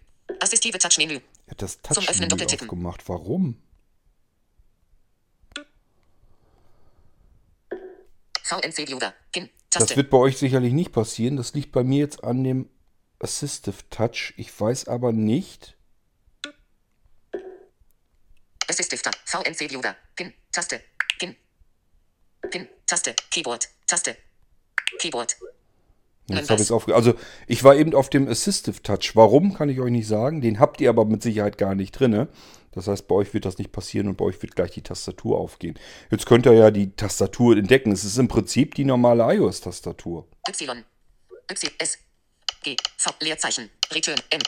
Assistive Touch-Menü. Er hat das Zum Öffnen Touch-Menü doppeltippen. aufgemacht. Warum? VNC Viewer. PIN. Das wird bei euch sicherlich nicht passieren. Das liegt bei mir jetzt an dem Assistive Touch. Ich weiß aber nicht. Assistive Touch. VNC Viewer. PIN. Taste. PIN. PIN. Taste. Keyboard. Taste. Keyboard. Jetzt habe ich es aufge Also ich war eben auf dem Assistive Touch. Warum, kann ich euch nicht sagen. Den habt ihr aber mit Sicherheit gar nicht drinne. Das heißt, bei euch wird das nicht passieren und bei euch wird gleich die Tastatur aufgehen. Jetzt könnt ihr ja die Tastatur entdecken. Es ist im Prinzip die normale iOS-Tastatur. Y. Y. S. G. V. Leerzeichen. Return. M.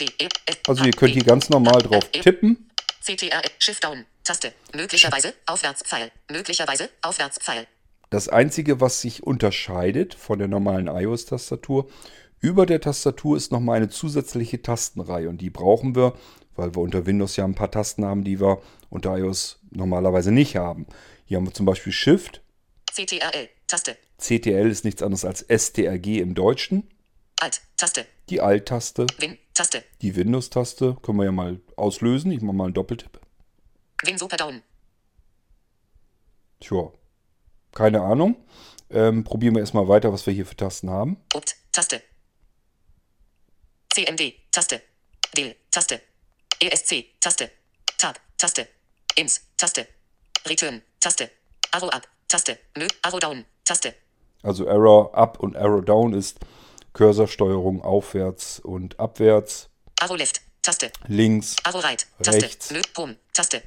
D. E. F. Also ihr könnt hier ganz normal drauf E, tippen. CTR. Shift Down. Taste. Möglicherweise Aufwärtspfeil. Möglicherweise Aufwärtspfeil. Das Einzige, was sich unterscheidet von der normalen iOS-Tastatur, über der Tastatur ist nochmal eine zusätzliche Tastenreihe. Und die brauchen wir, weil wir unter Windows ja ein paar Tasten haben, die wir unter iOS normalerweise nicht haben. Hier haben wir zum Beispiel Shift. CTRL. Taste. CTL ist nichts anderes als STRG im Deutschen. Alt. Taste. Die Alt-Taste, Win. Taste. die Windows-Taste können wir ja mal auslösen. Ich mache mal einen Doppeltipp. Win Super Down. Tja, keine Ahnung. Ähm, probieren wir erstmal weiter, was wir hier für Tasten haben. Opt. Taste. CMD. Taste. Del. Taste. ESC. Taste. Tab. Taste. Ins. Taste. Return. Taste. Arrow up. Taste. Mö. Arrow down. Taste. Also Arrow Up und Arrow Down ist Cursorsteuerung aufwärts und abwärts, Arrow left. Taste. links. Arrow right. Taste. Rechts. Mö. Home. Taste.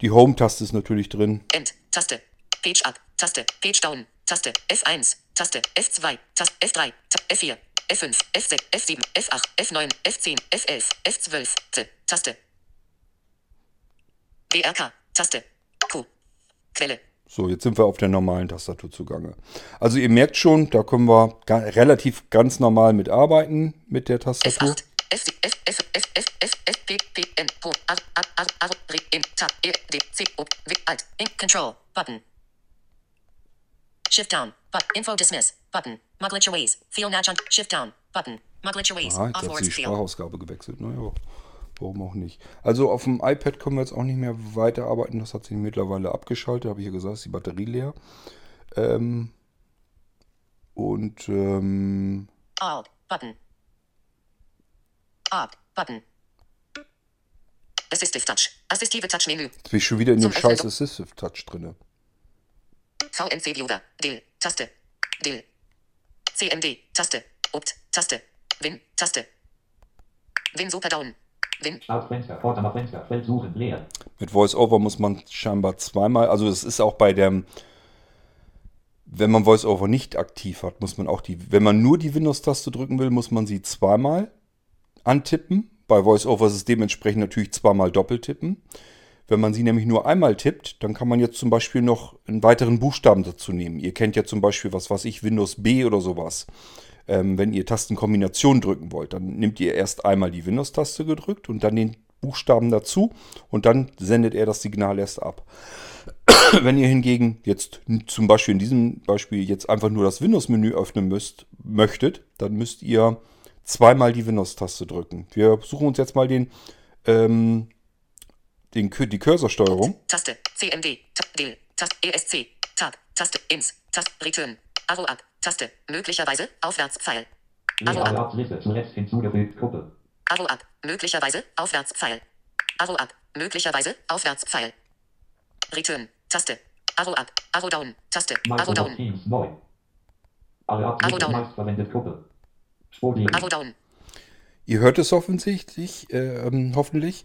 Die Home-Taste ist natürlich drin. End. Taste. Page up. Taste. Page down. Taste. F1. Taste. F2. Taste. F3. Ta F4. F5. F6. F7. F8. F9. F10. F11. F12. T. Taste. DRK. Taste. Q. Quelle. So, jetzt sind wir auf der normalen Tastatur zugange. Also ihr merkt schon, da können wir ga relativ ganz normal mit arbeiten mit der Tastatur. F8. F, F, F, F, F, F, F, P, P, N, Pro, R, R, R, R, R, in, Tab, E, D, C, O, W, Alt, in, Control, Button. Shift down, but, Info dismiss, Button. Muglitch Ways, Feel Natch on, Shift down, Button. Muglitch Ways, Aha, jetzt hat die. Sprachausgabe gewechselt. Naja, warum auch nicht. Also auf dem iPad können wir jetzt auch nicht mehr weiterarbeiten. Das hat sich mittlerweile abgeschaltet. Habe ich ja gesagt, ist die Batterie leer. Ähm, und ähm, Alt, Button. Alt, Button. Assistive Touch, Assistive Touch Menü, jetzt bin ich schon wieder in dem Zum scheiß Assistive Touch drinne. VNC Viewer, Del, Taste, Del. CMD, Taste, Opt, Taste, Win, Taste. Win Super Down, Win, Startfenster, Vorderfenster, Feld suchen, leer. Mit VoiceOver muss man scheinbar zweimal, also es ist auch bei dem, wenn man VoiceOver nicht aktiv hat, muss man auch die, wenn man nur die Windows-Taste drücken will, muss man sie zweimal antippen. Bei VoiceOver ist es dementsprechend natürlich zweimal doppeltippen. Wenn man sie nämlich nur einmal tippt, dann kann man jetzt zum Beispiel noch einen weiteren Buchstaben dazu nehmen. Ihr kennt ja zum Beispiel, was weiß ich, Windows B oder sowas. Ähm, wenn ihr Tastenkombination drücken wollt, dann nehmt ihr erst einmal die Windows-Taste gedrückt und dann den Buchstaben dazu und dann sendet er das Signal erst ab. Wenn ihr hingegen jetzt zum Beispiel in diesem Beispiel jetzt einfach nur das Windows-Menü öffnen müsst, möchtet, dann müsst ihr zweimal die Windows-Taste drücken. Wir suchen uns jetzt mal den, ähm, den Kür- die Cursorsteuerung. Taste, CMD, Del, Taste, ESC, Tab, Taste, Ins, Taste, Return, Arrow up, Taste, möglicherweise, Aufwärtspfeil, up, Erlaubsliste zuletzt hinzugefügt, Gruppe. Arrow up, möglicherweise, Aufwärtspfeil, Arrow up, möglicherweise, Aufwärtspfeil, Return, Taste, Arrow up, Arrow down, Taste, Arrow Microsoft down, Teams neu. Abschnitte down. meistverwendet Gruppe. Arrow down, Ihr hört es offensichtlich, äh, ähm, hoffentlich.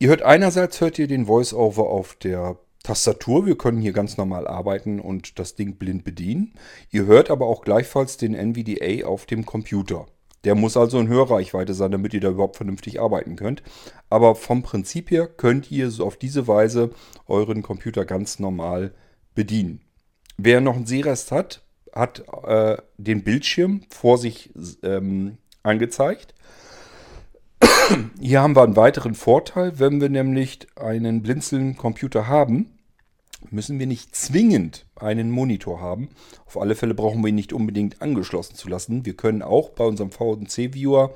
Ihr hört einerseits hört ihr den Voice-Over auf der Tastatur. Wir können hier ganz normal arbeiten und das Ding blind bedienen. Ihr hört aber auch gleichfalls den NVDA auf dem Computer. Der muss also in Hörreichweite sein, damit ihr da überhaupt vernünftig arbeiten könnt. Aber vom Prinzip her könnt ihr so auf diese Weise euren Computer ganz normal bedienen. Wer noch einen Sehrest hat, hat äh, den Bildschirm vor sich ähm, angezeigt. Hier haben wir einen weiteren Vorteil, wenn wir nämlich einen Blinzeln-Computer haben, müssen wir nicht zwingend einen Monitor haben. Auf alle Fälle brauchen wir ihn nicht unbedingt angeschlossen zu lassen. Wir können auch bei unserem VNC-Viewer,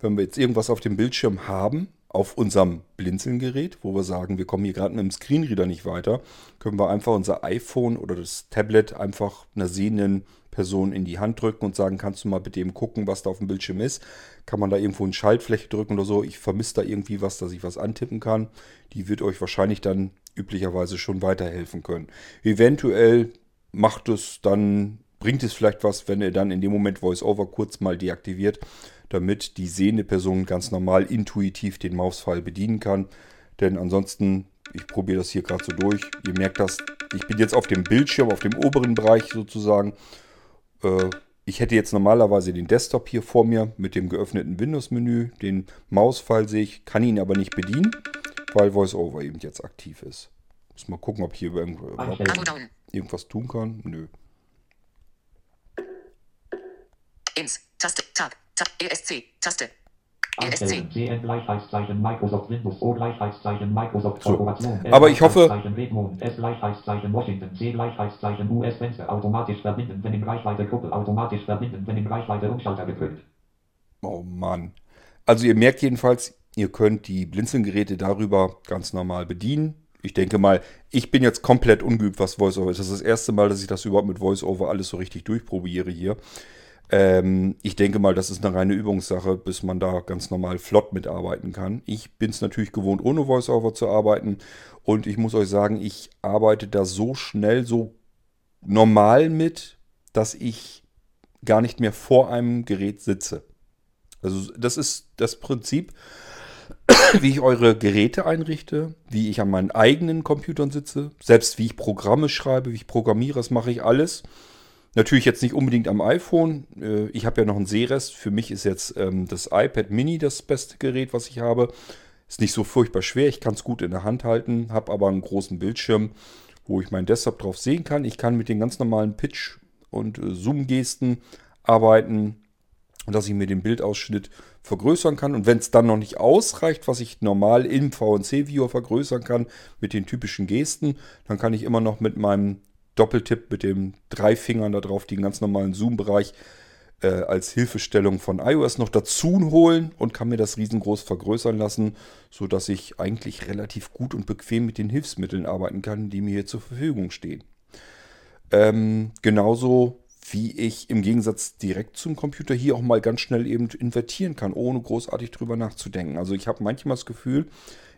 wenn wir jetzt irgendwas auf dem Bildschirm haben, auf unserem Blinzeln-Gerät, wo wir sagen, wir kommen hier gerade mit dem Screenreader nicht weiter, können wir einfach unser iPhone oder das Tablet einfach einer sehenden Person in die Hand drücken und sagen, kannst du mal bitte eben gucken, was da auf dem Bildschirm ist. Kann man da irgendwo eine Schaltfläche drücken oder so. Ich vermisse da irgendwie was, dass ich was antippen kann. Die wird euch wahrscheinlich dann üblicherweise schon weiterhelfen können. Eventuell macht es dann, bringt es vielleicht was, wenn ihr dann in dem Moment VoiceOver kurz mal deaktiviert, damit die sehende Person ganz normal intuitiv den Mauspfeil bedienen kann. Denn ansonsten, ich probiere das hier gerade so durch. Ihr merkt das, ich bin jetzt auf dem Bildschirm, auf dem oberen Bereich sozusagen. Äh, ich hätte jetzt normalerweise den Desktop hier vor mir mit dem geöffneten Windows-Menü. Den Mauspfeil sehe ich, kann ihn aber nicht bedienen, weil VoiceOver eben jetzt aktiv ist. Muss mal gucken, ob ich hier irgendwas tun kann. Nö. Ins, Taste, Tab, Tab, ESC, Taste. So. Aber ich hoffe-. Oh Mann. Also ihr merkt jedenfalls, ihr könnt die Blinzelgeräte darüber ganz normal bedienen. Ich denke mal, ich bin jetzt komplett ungeübt, was VoiceOver ist. Das ist das erste Mal, dass ich das überhaupt mit VoiceOver alles so richtig durchprobiere hier. Ähm, ich denke mal, das ist eine reine Übungssache, bis man da ganz normal flott mitarbeiten kann. Ich bin es natürlich gewohnt, ohne VoiceOver zu arbeiten. Und ich muss euch sagen, ich arbeite da so schnell, so normal mit, dass ich gar nicht mehr vor einem Gerät sitze. Also das ist das Prinzip, wie ich eure Geräte einrichte, wie ich an meinen eigenen Computern sitze, selbst wie ich Programme schreibe, wie ich programmiere, das mache ich alles. Natürlich jetzt nicht unbedingt am iPhone. Äh, Ich habe ja noch einen Sehrest. Für mich ist jetzt ähm, das iPad Mini das beste Gerät, was ich habe. Ist nicht so furchtbar schwer. Ich kann es gut in der Hand halten, habe aber einen großen Bildschirm, wo ich meinen Desktop drauf sehen kann. Ich kann mit den ganz normalen Pitch- und äh, Zoom-Gesten arbeiten dass ich mir den Bildausschnitt vergrößern kann. Und wenn es dann noch nicht ausreicht, was ich normal im VNC-Viewer vergrößern kann, mit den typischen Gesten, dann kann ich immer noch mit meinem Doppeltipp, mit den drei Fingern da drauf, den ganz normalen Zoom-Bereich äh, als Hilfestellung von iOS noch dazu holen und kann mir das riesengroß vergrößern lassen, sodass ich eigentlich relativ gut und bequem mit den Hilfsmitteln arbeiten kann, die mir hier zur Verfügung stehen. Ähm, genauso wie ich im Gegensatz direkt zum Computer hier auch mal ganz schnell eben invertieren kann, ohne großartig drüber nachzudenken. Also ich habe manchmal das Gefühl,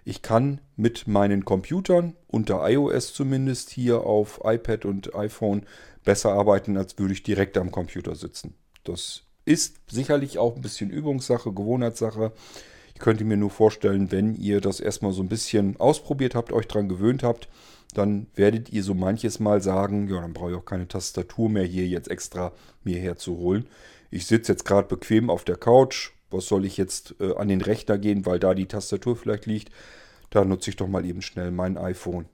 ich kann mit meinen Computern, unter iOS zumindest, hier auf iPad und iPhone besser arbeiten, als würde ich direkt am Computer sitzen. Das ist sicherlich auch ein bisschen Übungssache, Gewohnheitssache. Ich könnte mir nur vorstellen, wenn ihr das erstmal so ein bisschen ausprobiert habt, euch dran gewöhnt habt, dann werdet ihr so manches Mal sagen, ja, dann brauche ich auch keine Tastatur mehr hier jetzt extra mir herzuholen. Ich sitze jetzt gerade bequem auf der Couch. Was soll ich jetzt äh, an den Rechner gehen, weil da die Tastatur vielleicht liegt? Da nutze ich doch mal eben schnell mein iPhone.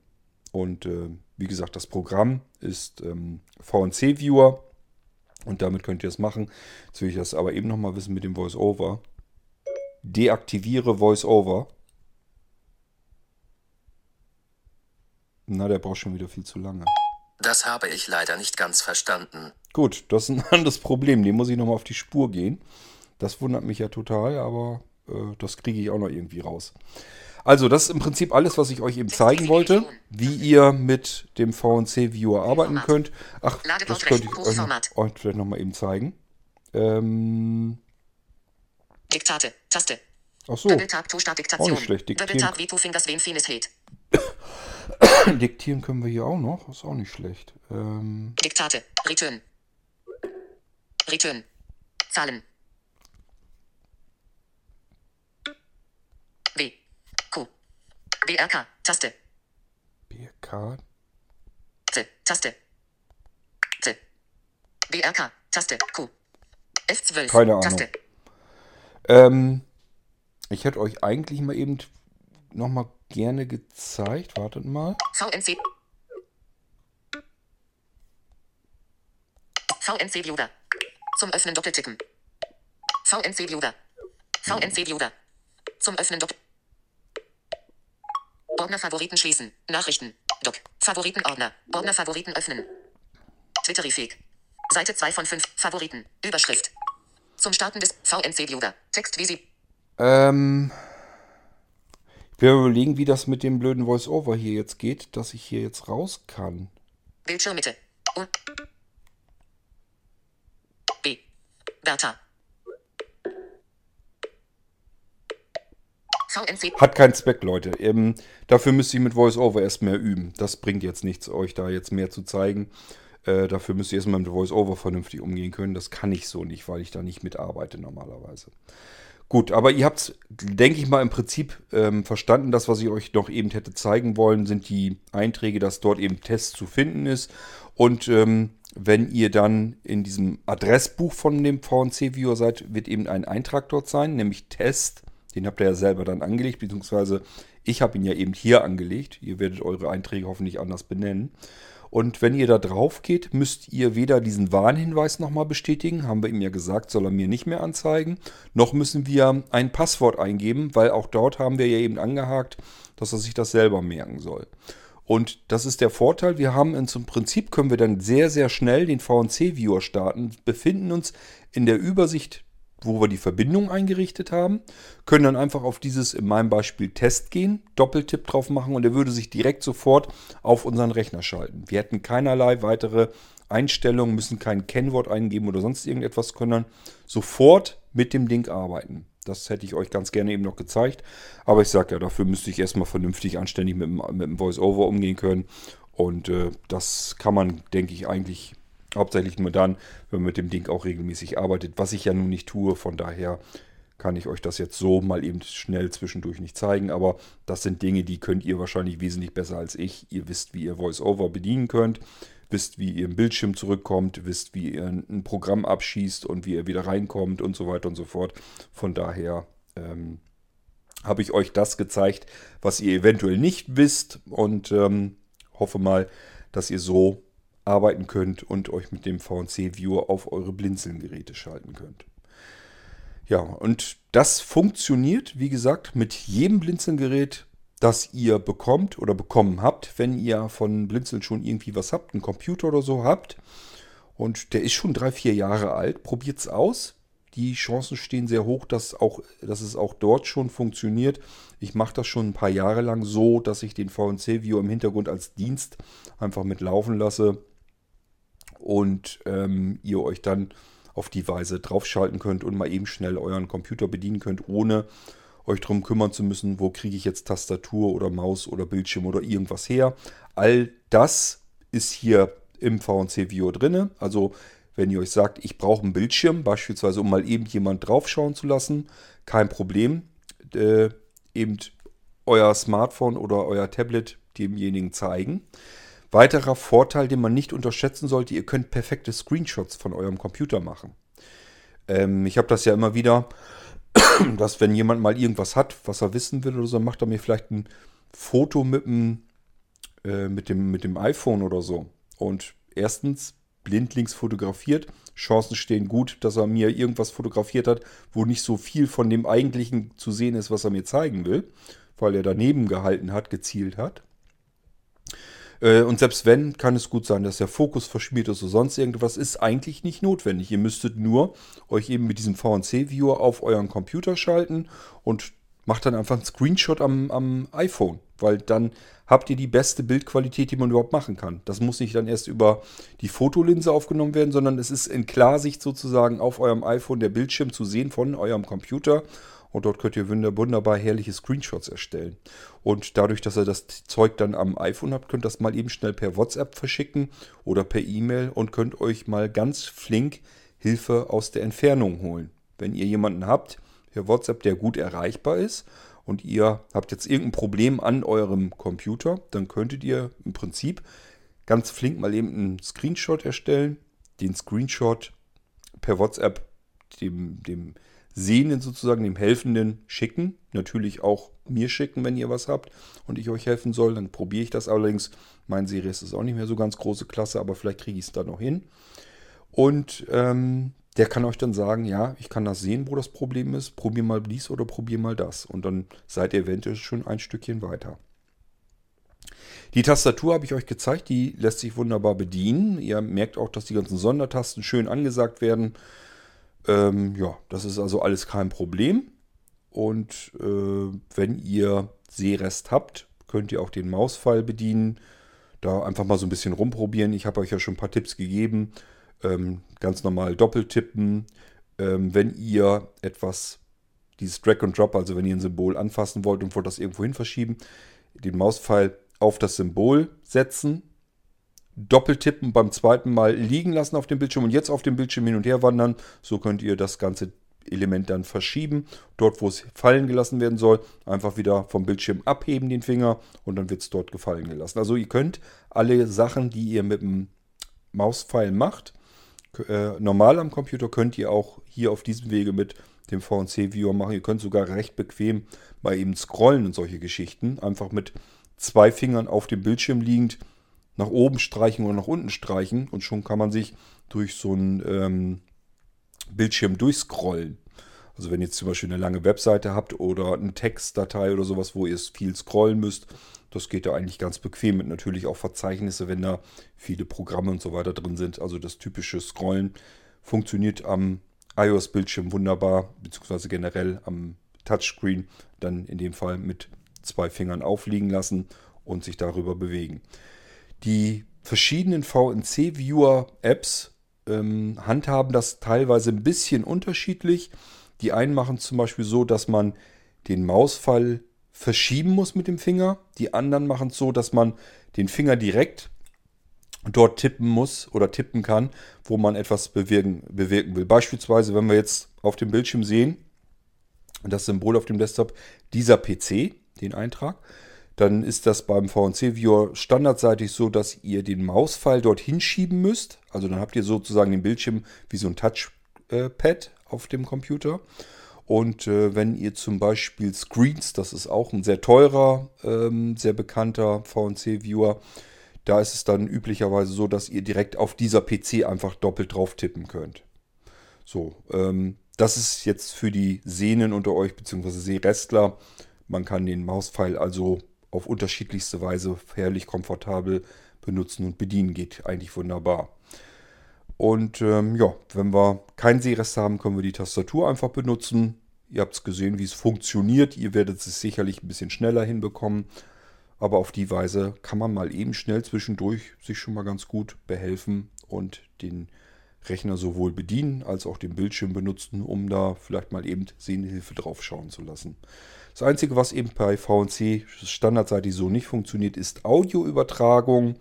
Und äh, wie gesagt, das Programm ist ähm, VNC Viewer. Und damit könnt ihr es machen. Jetzt will ich das aber eben nochmal wissen mit dem VoiceOver. Deaktiviere VoiceOver. Na, der braucht schon wieder viel zu lange. Das habe ich leider nicht ganz verstanden. Gut, das ist ein anderes Problem. Dem muss ich nochmal auf die Spur gehen. Das wundert mich ja total, aber äh, das kriege ich auch noch irgendwie raus. Also, das ist im Prinzip alles, was ich euch eben zeigen wollte, wie ihr mit dem VNC Viewer arbeiten könnt. Ach, das könnte ich euch, euch vielleicht nochmal eben zeigen. Ähm, Diktate, Taste. ach so. Auch nicht schlecht, diktieren. Diktieren können wir hier auch noch. Ist auch nicht schlecht. Ähm, Diktate, Return. Return. Zahlen. W. Q. BRK, Taste. BRK. Z, Taste. Z. BRK, Taste, Q. F12, Keine Ahnung. Taste. Ähm, ich hätte euch eigentlich mal eben nochmal gerne gezeigt. Wartet mal. VNC. VNC Viewer. Zum Öffnen doppeltippen. VNC Viewer. VNC Viewer. Zum Öffnen doppel. Ordner Favoriten schließen. Nachrichten. Doc. Favoritenordner. Ordner Favoriten öffnen. Twitterifig. Seite 2 von 5. Favoriten. Überschrift. Zum Starten des VNC Viewer. Text wie Sie. Ähm, ich werde überlegen, wie das mit dem blöden Voice-Over hier jetzt geht, dass ich hier jetzt raus kann. Bildschirmmitte. B. Bertha. Hat keinen Zweck, Leute. Ähm, dafür müsst ihr mit VoiceOver erst mehr üben. Das bringt jetzt nichts, euch da jetzt mehr zu zeigen. Äh, dafür müsst ihr erstmal mit VoiceOver vernünftig umgehen können. Das kann ich so nicht, weil ich da nicht mitarbeite normalerweise. Gut, aber ihr habt es, denke ich mal, im Prinzip ähm, verstanden. Das, was ich euch noch eben hätte zeigen wollen, sind die Einträge, dass dort eben Test zu finden ist. Und ähm, wenn ihr dann in diesem Adressbuch von dem VNC-Viewer seid, wird eben ein Eintrag dort sein, nämlich Test den habt ihr ja selber dann angelegt, beziehungsweise ich habe ihn ja eben hier angelegt. Ihr werdet eure Einträge hoffentlich anders benennen. Und wenn ihr da drauf geht, müsst ihr weder diesen Warnhinweis nochmal bestätigen, haben wir ihm ja gesagt, soll er mir nicht mehr anzeigen, noch müssen wir ein Passwort eingeben, weil auch dort haben wir ja eben angehakt, dass er sich das selber merken soll. Und das ist der Vorteil, wir haben im Prinzip können wir dann sehr, sehr schnell den VNC-Viewer starten, befinden uns in der Übersicht wo wir die Verbindung eingerichtet haben, können dann einfach auf dieses, in meinem Beispiel, Test gehen, Doppeltipp drauf machen und er würde sich direkt sofort auf unseren Rechner schalten. Wir hätten keinerlei weitere Einstellungen, müssen kein Kennwort eingeben oder sonst irgendetwas, können sofort mit dem Ding arbeiten. Das hätte ich euch ganz gerne eben noch gezeigt. Aber ich sage ja, dafür müsste ich erstmal vernünftig anständig mit, mit dem Voice-Over umgehen können. Und äh, das kann man, denke ich, eigentlich Hauptsächlich nur dann, wenn man mit dem Ding auch regelmäßig arbeitet, was ich ja nun nicht tue. Von daher kann ich euch das jetzt so mal eben schnell zwischendurch nicht zeigen. Aber das sind Dinge, die könnt ihr wahrscheinlich wesentlich besser als ich. Ihr wisst, wie ihr VoiceOver bedienen könnt, wisst, wie ihr im Bildschirm zurückkommt, wisst, wie ihr ein Programm abschießt und wie ihr wieder reinkommt und so weiter und so fort. Von daher ähm, habe ich euch das gezeigt, was ihr eventuell nicht wisst und ähm, hoffe mal, dass ihr so arbeiten könnt und euch mit dem VNC-Viewer auf eure Blinzeln-Geräte schalten könnt. Ja, und das funktioniert, wie gesagt, mit jedem Blinzeln-Gerät, das ihr bekommt oder bekommen habt, wenn ihr von Blinzeln schon irgendwie was habt, einen Computer oder so habt. Und der ist schon drei, vier Jahre alt. Probiert es aus. Die Chancen stehen sehr hoch, dass, auch, dass es auch dort schon funktioniert. Ich mache das schon ein paar Jahre lang so, dass ich den VNC-Viewer im Hintergrund als Dienst einfach mitlaufen lasse und ähm, ihr euch dann auf die Weise draufschalten könnt und mal eben schnell euren Computer bedienen könnt, ohne euch darum kümmern zu müssen, wo kriege ich jetzt Tastatur oder Maus oder Bildschirm oder irgendwas her. All das ist hier im VNC Viewer drin. Also wenn ihr euch sagt, ich brauche einen Bildschirm, beispielsweise um mal eben jemand draufschauen zu lassen, kein Problem. Äh, eben euer Smartphone oder euer Tablet demjenigen zeigen. Weiterer Vorteil, den man nicht unterschätzen sollte, ihr könnt perfekte Screenshots von eurem Computer machen. Ähm, ich habe das ja immer wieder, dass wenn jemand mal irgendwas hat, was er wissen will oder so, macht er mir vielleicht ein Foto mit dem, äh, mit dem, mit dem iPhone oder so. Und erstens blindlings fotografiert. Chancen stehen gut, dass er mir irgendwas fotografiert hat, wo nicht so viel von dem eigentlichen zu sehen ist, was er mir zeigen will, weil er daneben gehalten hat, gezielt hat. Äh, und selbst wenn, kann es gut sein, dass der Fokus verschmiert ist oder sonst irgendwas, ist eigentlich nicht notwendig. Ihr müsstet nur euch eben mit diesem VNC-Viewer auf euren Computer schalten und macht dann einfach einen Screenshot am, am iPhone, weil dann habt ihr die beste Bildqualität, die man überhaupt machen kann. Das muss nicht dann erst über die Fotolinse aufgenommen werden, sondern es ist in Klarsicht sozusagen auf eurem iPhone der Bildschirm zu sehen von eurem Computer und dort könnt ihr wunderbar herrliche Screenshots erstellen. Und dadurch, dass ihr das Zeug dann am iPhone habt, könnt ihr das mal eben schnell per WhatsApp verschicken oder per E-Mail und könnt euch mal ganz flink Hilfe aus der Entfernung holen. Wenn ihr jemanden habt, per WhatsApp, der gut erreichbar ist und ihr habt jetzt irgendein Problem an eurem Computer, dann könntet ihr im Prinzip ganz flink mal eben einen Screenshot erstellen, den Screenshot per WhatsApp dem, dem Sehenden sozusagen, dem Helfenden schicken. Natürlich auch mir schicken, wenn ihr was habt und ich euch helfen soll. Dann probiere ich das allerdings. Mein Serie ist auch nicht mehr so ganz große Klasse, aber vielleicht kriege ich es da noch hin. Und ähm, der kann euch dann sagen, ja, ich kann das sehen, wo das Problem ist. Probier mal dies oder probier mal das. Und dann seid ihr eventuell schon ein Stückchen weiter. Die Tastatur habe ich euch gezeigt, die lässt sich wunderbar bedienen. Ihr merkt auch, dass die ganzen Sondertasten schön angesagt werden. Ähm, ja, das ist also alles kein Problem. Und äh, wenn ihr Sehrest habt, könnt ihr auch den Mauspfeil bedienen. Da einfach mal so ein bisschen rumprobieren. Ich habe euch ja schon ein paar Tipps gegeben. Ähm, ganz normal doppeltippen. Ähm, wenn ihr etwas, dieses Drag and Drop, also wenn ihr ein Symbol anfassen wollt und wollt das irgendwo hin verschieben, den Mauspfeil auf das Symbol setzen, doppeltippen, beim zweiten Mal liegen lassen auf dem Bildschirm und jetzt auf dem Bildschirm hin und her wandern. So könnt ihr das ganze Element dann verschieben. Dort, wo es fallen gelassen werden soll, einfach wieder vom Bildschirm abheben den Finger und dann wird es dort gefallen gelassen. Also ihr könnt alle Sachen, die ihr mit dem Mauspfeil macht, äh, normal am Computer könnt ihr auch hier auf diesem Wege mit dem VNC-Viewer machen. Ihr könnt sogar recht bequem mal eben scrollen und solche Geschichten. Einfach mit zwei Fingern auf dem Bildschirm liegend nach oben streichen oder nach unten streichen und schon kann man sich durch so einen ähm, Bildschirm durchscrollen. Also wenn ihr jetzt zum Beispiel eine lange Webseite habt oder eine Textdatei oder sowas, wo ihr viel scrollen müsst, das geht da eigentlich ganz bequem mit natürlich auch Verzeichnisse, wenn da viele Programme und so weiter drin sind. Also das typische Scrollen funktioniert am iOS-Bildschirm wunderbar, beziehungsweise generell am Touchscreen, dann in dem Fall mit zwei Fingern aufliegen lassen und sich darüber bewegen. Die verschiedenen VNC-Viewer-Apps ähm, handhaben das teilweise ein bisschen unterschiedlich. Die einen machen zum Beispiel so, dass man den Mausfall verschieben muss mit dem Finger. Die anderen machen es so, dass man den Finger direkt dort tippen muss oder tippen kann, wo man etwas bewirken, bewirken will. Beispielsweise, wenn wir jetzt auf dem Bildschirm sehen, das Symbol auf dem Desktop, dieser PC, den Eintrag, dann ist das beim VNC Viewer standardseitig so, dass ihr den Mauspfeil dort hinschieben müsst. Also dann habt ihr sozusagen den Bildschirm wie so ein Touchpad auf dem Computer. Und äh, wenn ihr zum Beispiel Screens, das ist auch ein sehr teurer, ähm, sehr bekannter VNC-Viewer, da ist es dann üblicherweise so, dass ihr direkt auf dieser PC einfach doppelt drauf tippen könnt. So, ähm, das ist jetzt für die Sehnen unter euch, beziehungsweise Sehrestler. Man kann den Mauspfeil also auf unterschiedlichste Weise herrlich komfortabel benutzen und bedienen. Geht eigentlich wunderbar. Und ähm, ja, wenn wir keinen Sehrest haben, können wir die Tastatur einfach benutzen. Ihr habt es gesehen, wie es funktioniert. Ihr werdet es sicherlich ein bisschen schneller hinbekommen. Aber auf die Weise kann man mal eben schnell zwischendurch sich schon mal ganz gut behelfen und den Rechner sowohl bedienen als auch den Bildschirm benutzen, um da vielleicht mal eben Sehnenhilfe drauf schauen zu lassen. Das Einzige, was eben bei VNC standardseitig so nicht funktioniert, ist Audioübertragung.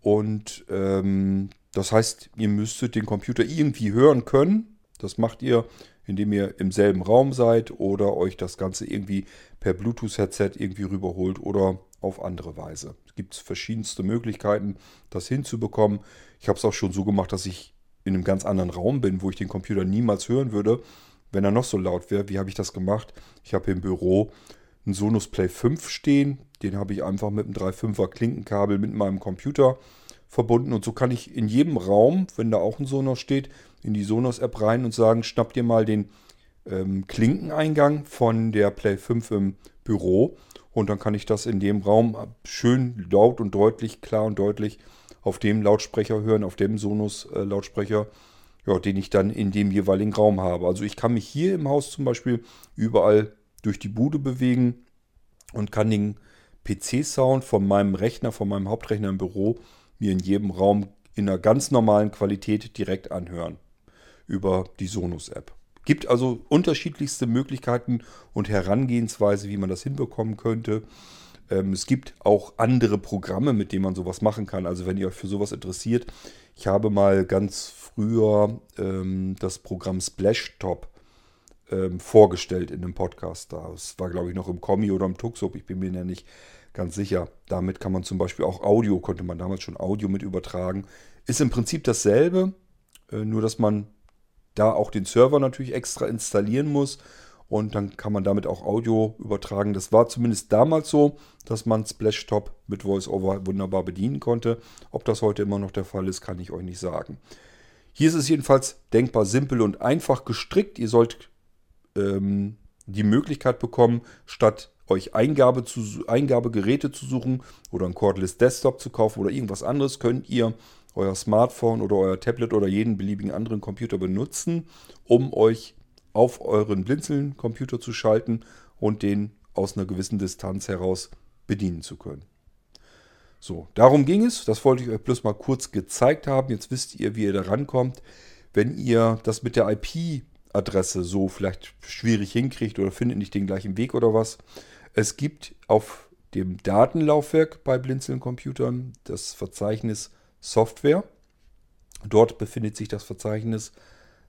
Und ähm, das heißt, ihr müsstet den Computer irgendwie hören können. Das macht ihr, indem ihr im selben Raum seid oder euch das Ganze irgendwie per Bluetooth-Headset irgendwie rüberholt oder auf andere Weise. Es gibt verschiedenste Möglichkeiten, das hinzubekommen. Ich habe es auch schon so gemacht, dass ich in einem ganz anderen Raum bin, wo ich den Computer niemals hören würde wenn er noch so laut wäre. Wie habe ich das gemacht? Ich habe im Büro einen Sonos Play 5 stehen. Den habe ich einfach mit einem 3.5er Klinkenkabel mit meinem Computer verbunden. Und so kann ich in jedem Raum, wenn da auch ein Sonos steht, in die Sonos-App rein und sagen, schnapp dir mal den ähm, Klinkeneingang von der Play 5 im Büro. Und dann kann ich das in dem Raum schön laut und deutlich, klar und deutlich auf dem Lautsprecher hören, auf dem Sonos-Lautsprecher. Äh, ja, den ich dann in dem jeweiligen Raum habe. Also ich kann mich hier im Haus zum Beispiel überall durch die Bude bewegen und kann den PC-Sound von meinem Rechner, von meinem Hauptrechner im Büro mir in jedem Raum in einer ganz normalen Qualität direkt anhören über die Sonos-App. Gibt also unterschiedlichste Möglichkeiten und Herangehensweise, wie man das hinbekommen könnte. Ähm, es gibt auch andere Programme, mit denen man sowas machen kann. Also wenn ihr euch für sowas interessiert, ich habe mal ganz früher ähm, das Programm Splashtop ähm, vorgestellt in einem Podcast. Das war, glaube ich, noch im Kommi oder im Tuxup. Ich bin mir ja nicht ganz sicher. Damit kann man zum Beispiel auch Audio, konnte man damals schon Audio mit übertragen. Ist im Prinzip dasselbe, äh, nur dass man da auch den Server natürlich extra installieren muss und dann kann man damit auch Audio übertragen. Das war zumindest damals so, dass man Splashtop mit VoiceOver wunderbar bedienen konnte. Ob das heute immer noch der Fall ist, kann ich euch nicht sagen. Hier ist es jedenfalls denkbar simpel und einfach gestrickt. Ihr sollt ähm, die Möglichkeit bekommen, statt euch Eingabe zu, Eingabegeräte zu suchen oder ein Cordless Desktop zu kaufen oder irgendwas anderes, könnt ihr euer Smartphone oder euer Tablet oder jeden beliebigen anderen Computer benutzen, um euch auf euren Blinzeln-Computer zu schalten und den aus einer gewissen Distanz heraus bedienen zu können. So, darum ging es. Das wollte ich euch bloß mal kurz gezeigt haben. Jetzt wisst ihr, wie ihr da rankommt. Wenn ihr das mit der IP-Adresse so vielleicht schwierig hinkriegt oder findet nicht den gleichen Weg oder was. Es gibt auf dem Datenlaufwerk bei Blinzeln-Computern das Verzeichnis Software. Dort befindet sich das Verzeichnis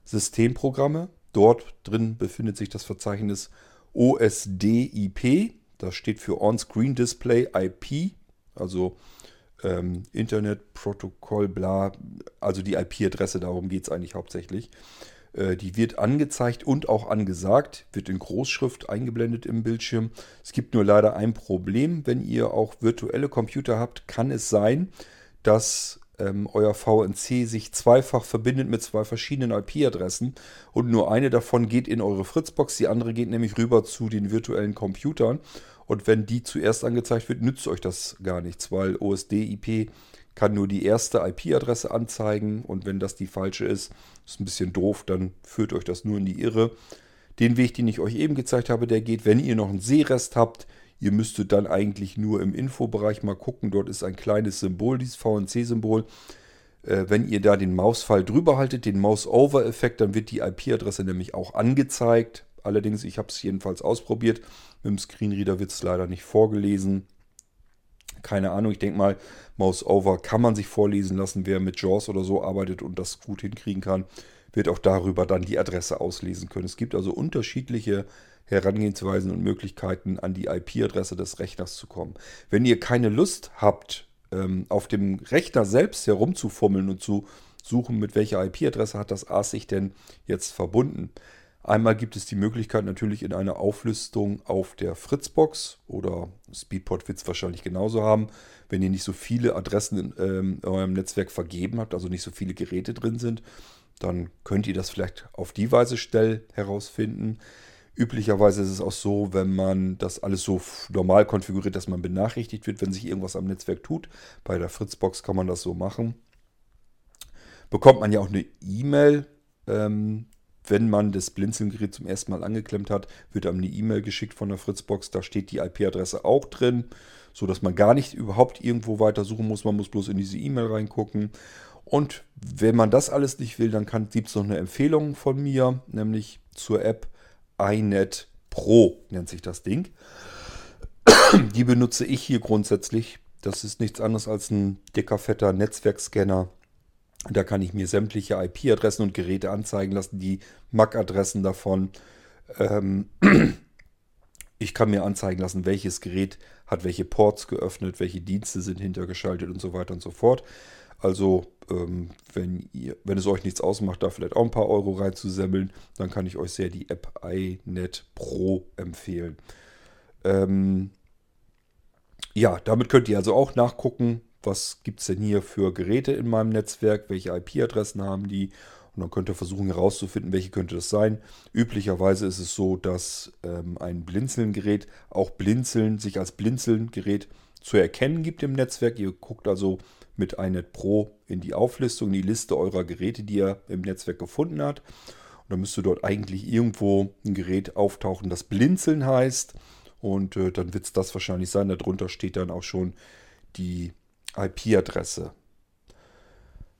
Systemprogramme. Dort drin befindet sich das Verzeichnis OSDIP. Das steht für On-Screen Display IP, also ähm, Internetprotokoll, bla, also die IP-Adresse, darum geht es eigentlich hauptsächlich. Äh, die wird angezeigt und auch angesagt, wird in Großschrift eingeblendet im Bildschirm. Es gibt nur leider ein Problem, wenn ihr auch virtuelle Computer habt, kann es sein, dass ähm, euer VNC sich zweifach verbindet mit zwei verschiedenen IP-Adressen und nur eine davon geht in eure Fritzbox, die andere geht nämlich rüber zu den virtuellen Computern. Und wenn die zuerst angezeigt wird, nützt euch das gar nichts, weil OSD-IP kann nur die erste IP-Adresse anzeigen und wenn das die falsche ist, ist ein bisschen doof, dann führt euch das nur in die Irre. Den Weg, den ich euch eben gezeigt habe, der geht, wenn ihr noch einen Seerest habt, Ihr müsstet dann eigentlich nur im Infobereich mal gucken. Dort ist ein kleines Symbol, dieses VNC-Symbol. Äh, wenn ihr da den Mausfall drüber haltet, den Mouse-Over-Effekt, dann wird die IP-Adresse nämlich auch angezeigt. Allerdings, ich habe es jedenfalls ausprobiert. Mit dem Screenreader wird es leider nicht vorgelesen. Keine Ahnung, ich denke mal, Mouse-Over kann man sich vorlesen lassen. Wer mit JAWS oder so arbeitet und das gut hinkriegen kann, wird auch darüber dann die Adresse auslesen können. Es gibt also unterschiedliche Herangehensweisen und Möglichkeiten, an die IP-Adresse des Rechners zu kommen. Wenn ihr keine Lust habt, ähm, auf dem Rechner selbst herumzufummeln und zu suchen, mit welcher IP-Adresse hat das AS sich denn jetzt verbunden. Einmal gibt es die Möglichkeit natürlich in einer Auflistung auf der Fritzbox oder Speedport wird es wahrscheinlich genauso haben, wenn ihr nicht so viele Adressen in, ähm, eurem Netzwerk vergeben habt, also nicht so viele Geräte drin sind, dann könnt ihr das vielleicht auf die Weise schnell herausfinden. Üblicherweise ist es auch so, wenn man das alles so normal konfiguriert, dass man benachrichtigt wird, wenn sich irgendwas am Netzwerk tut. Bei der Fritzbox kann man das so machen. Bekommt man ja auch eine E-Mail, ähm, wenn man das Blinzelgerät zum ersten Mal angeklemmt hat, wird einem eine E-Mail geschickt von der Fritzbox. Da steht die IP-Adresse auch drin, sodass man gar nicht überhaupt irgendwo weiter suchen muss. Man muss bloß in diese E-Mail reingucken. Und wenn man das alles nicht will, dann gibt es noch eine Empfehlung von mir, nämlich zur App iNet Pro nennt sich das Ding. Die benutze ich hier grundsätzlich. Das ist nichts anderes als ein dicker, fetter Netzwerkscanner. Da kann ich mir sämtliche IP-Adressen und Geräte anzeigen lassen, die MAC-Adressen davon. Ähm ich kann mir anzeigen lassen, welches Gerät hat welche Ports geöffnet, welche Dienste sind hintergeschaltet und so weiter und so fort. Also ähm, wenn, ihr, wenn es euch nichts ausmacht, da vielleicht auch ein paar Euro reinzusemmeln, dann kann ich euch sehr die App iNet Pro empfehlen. Ähm, ja, damit könnt ihr also auch nachgucken, was gibt es denn hier für Geräte in meinem Netzwerk, welche IP-Adressen haben die und dann könnt ihr versuchen herauszufinden, welche könnte das sein. Üblicherweise ist es so, dass ähm, ein Blinzeln-Gerät auch Blinzeln sich als Blinzeln-Gerät zu erkennen gibt im Netzwerk. Ihr guckt also mit iNet Pro in die Auflistung, in die Liste eurer Geräte, die ihr im Netzwerk gefunden habt. Und dann müsste dort eigentlich irgendwo ein Gerät auftauchen, das Blinzeln heißt. Und äh, dann wird es das wahrscheinlich sein. Darunter steht dann auch schon die IP-Adresse.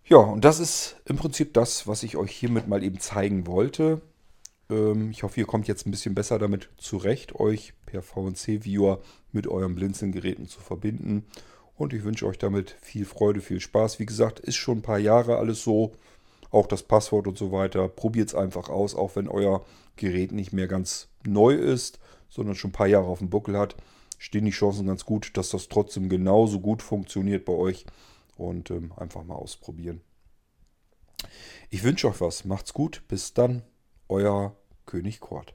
Ja, und das ist im Prinzip das, was ich euch hiermit mal eben zeigen wollte. Ähm, ich hoffe, ihr kommt jetzt ein bisschen besser damit zurecht, euch per VNC-Viewer mit euren Blinzeln-Geräten zu verbinden und ich wünsche euch damit viel Freude, viel Spaß. Wie gesagt, ist schon ein paar Jahre alles so. Auch das Passwort und so weiter. Probiert es einfach aus, auch wenn euer Gerät nicht mehr ganz neu ist, sondern schon ein paar Jahre auf dem Buckel hat. Stehen die Chancen ganz gut, dass das trotzdem genauso gut funktioniert bei euch. Und ähm, einfach mal ausprobieren. Ich wünsche euch was. Macht's gut. Bis dann. Euer König Kort.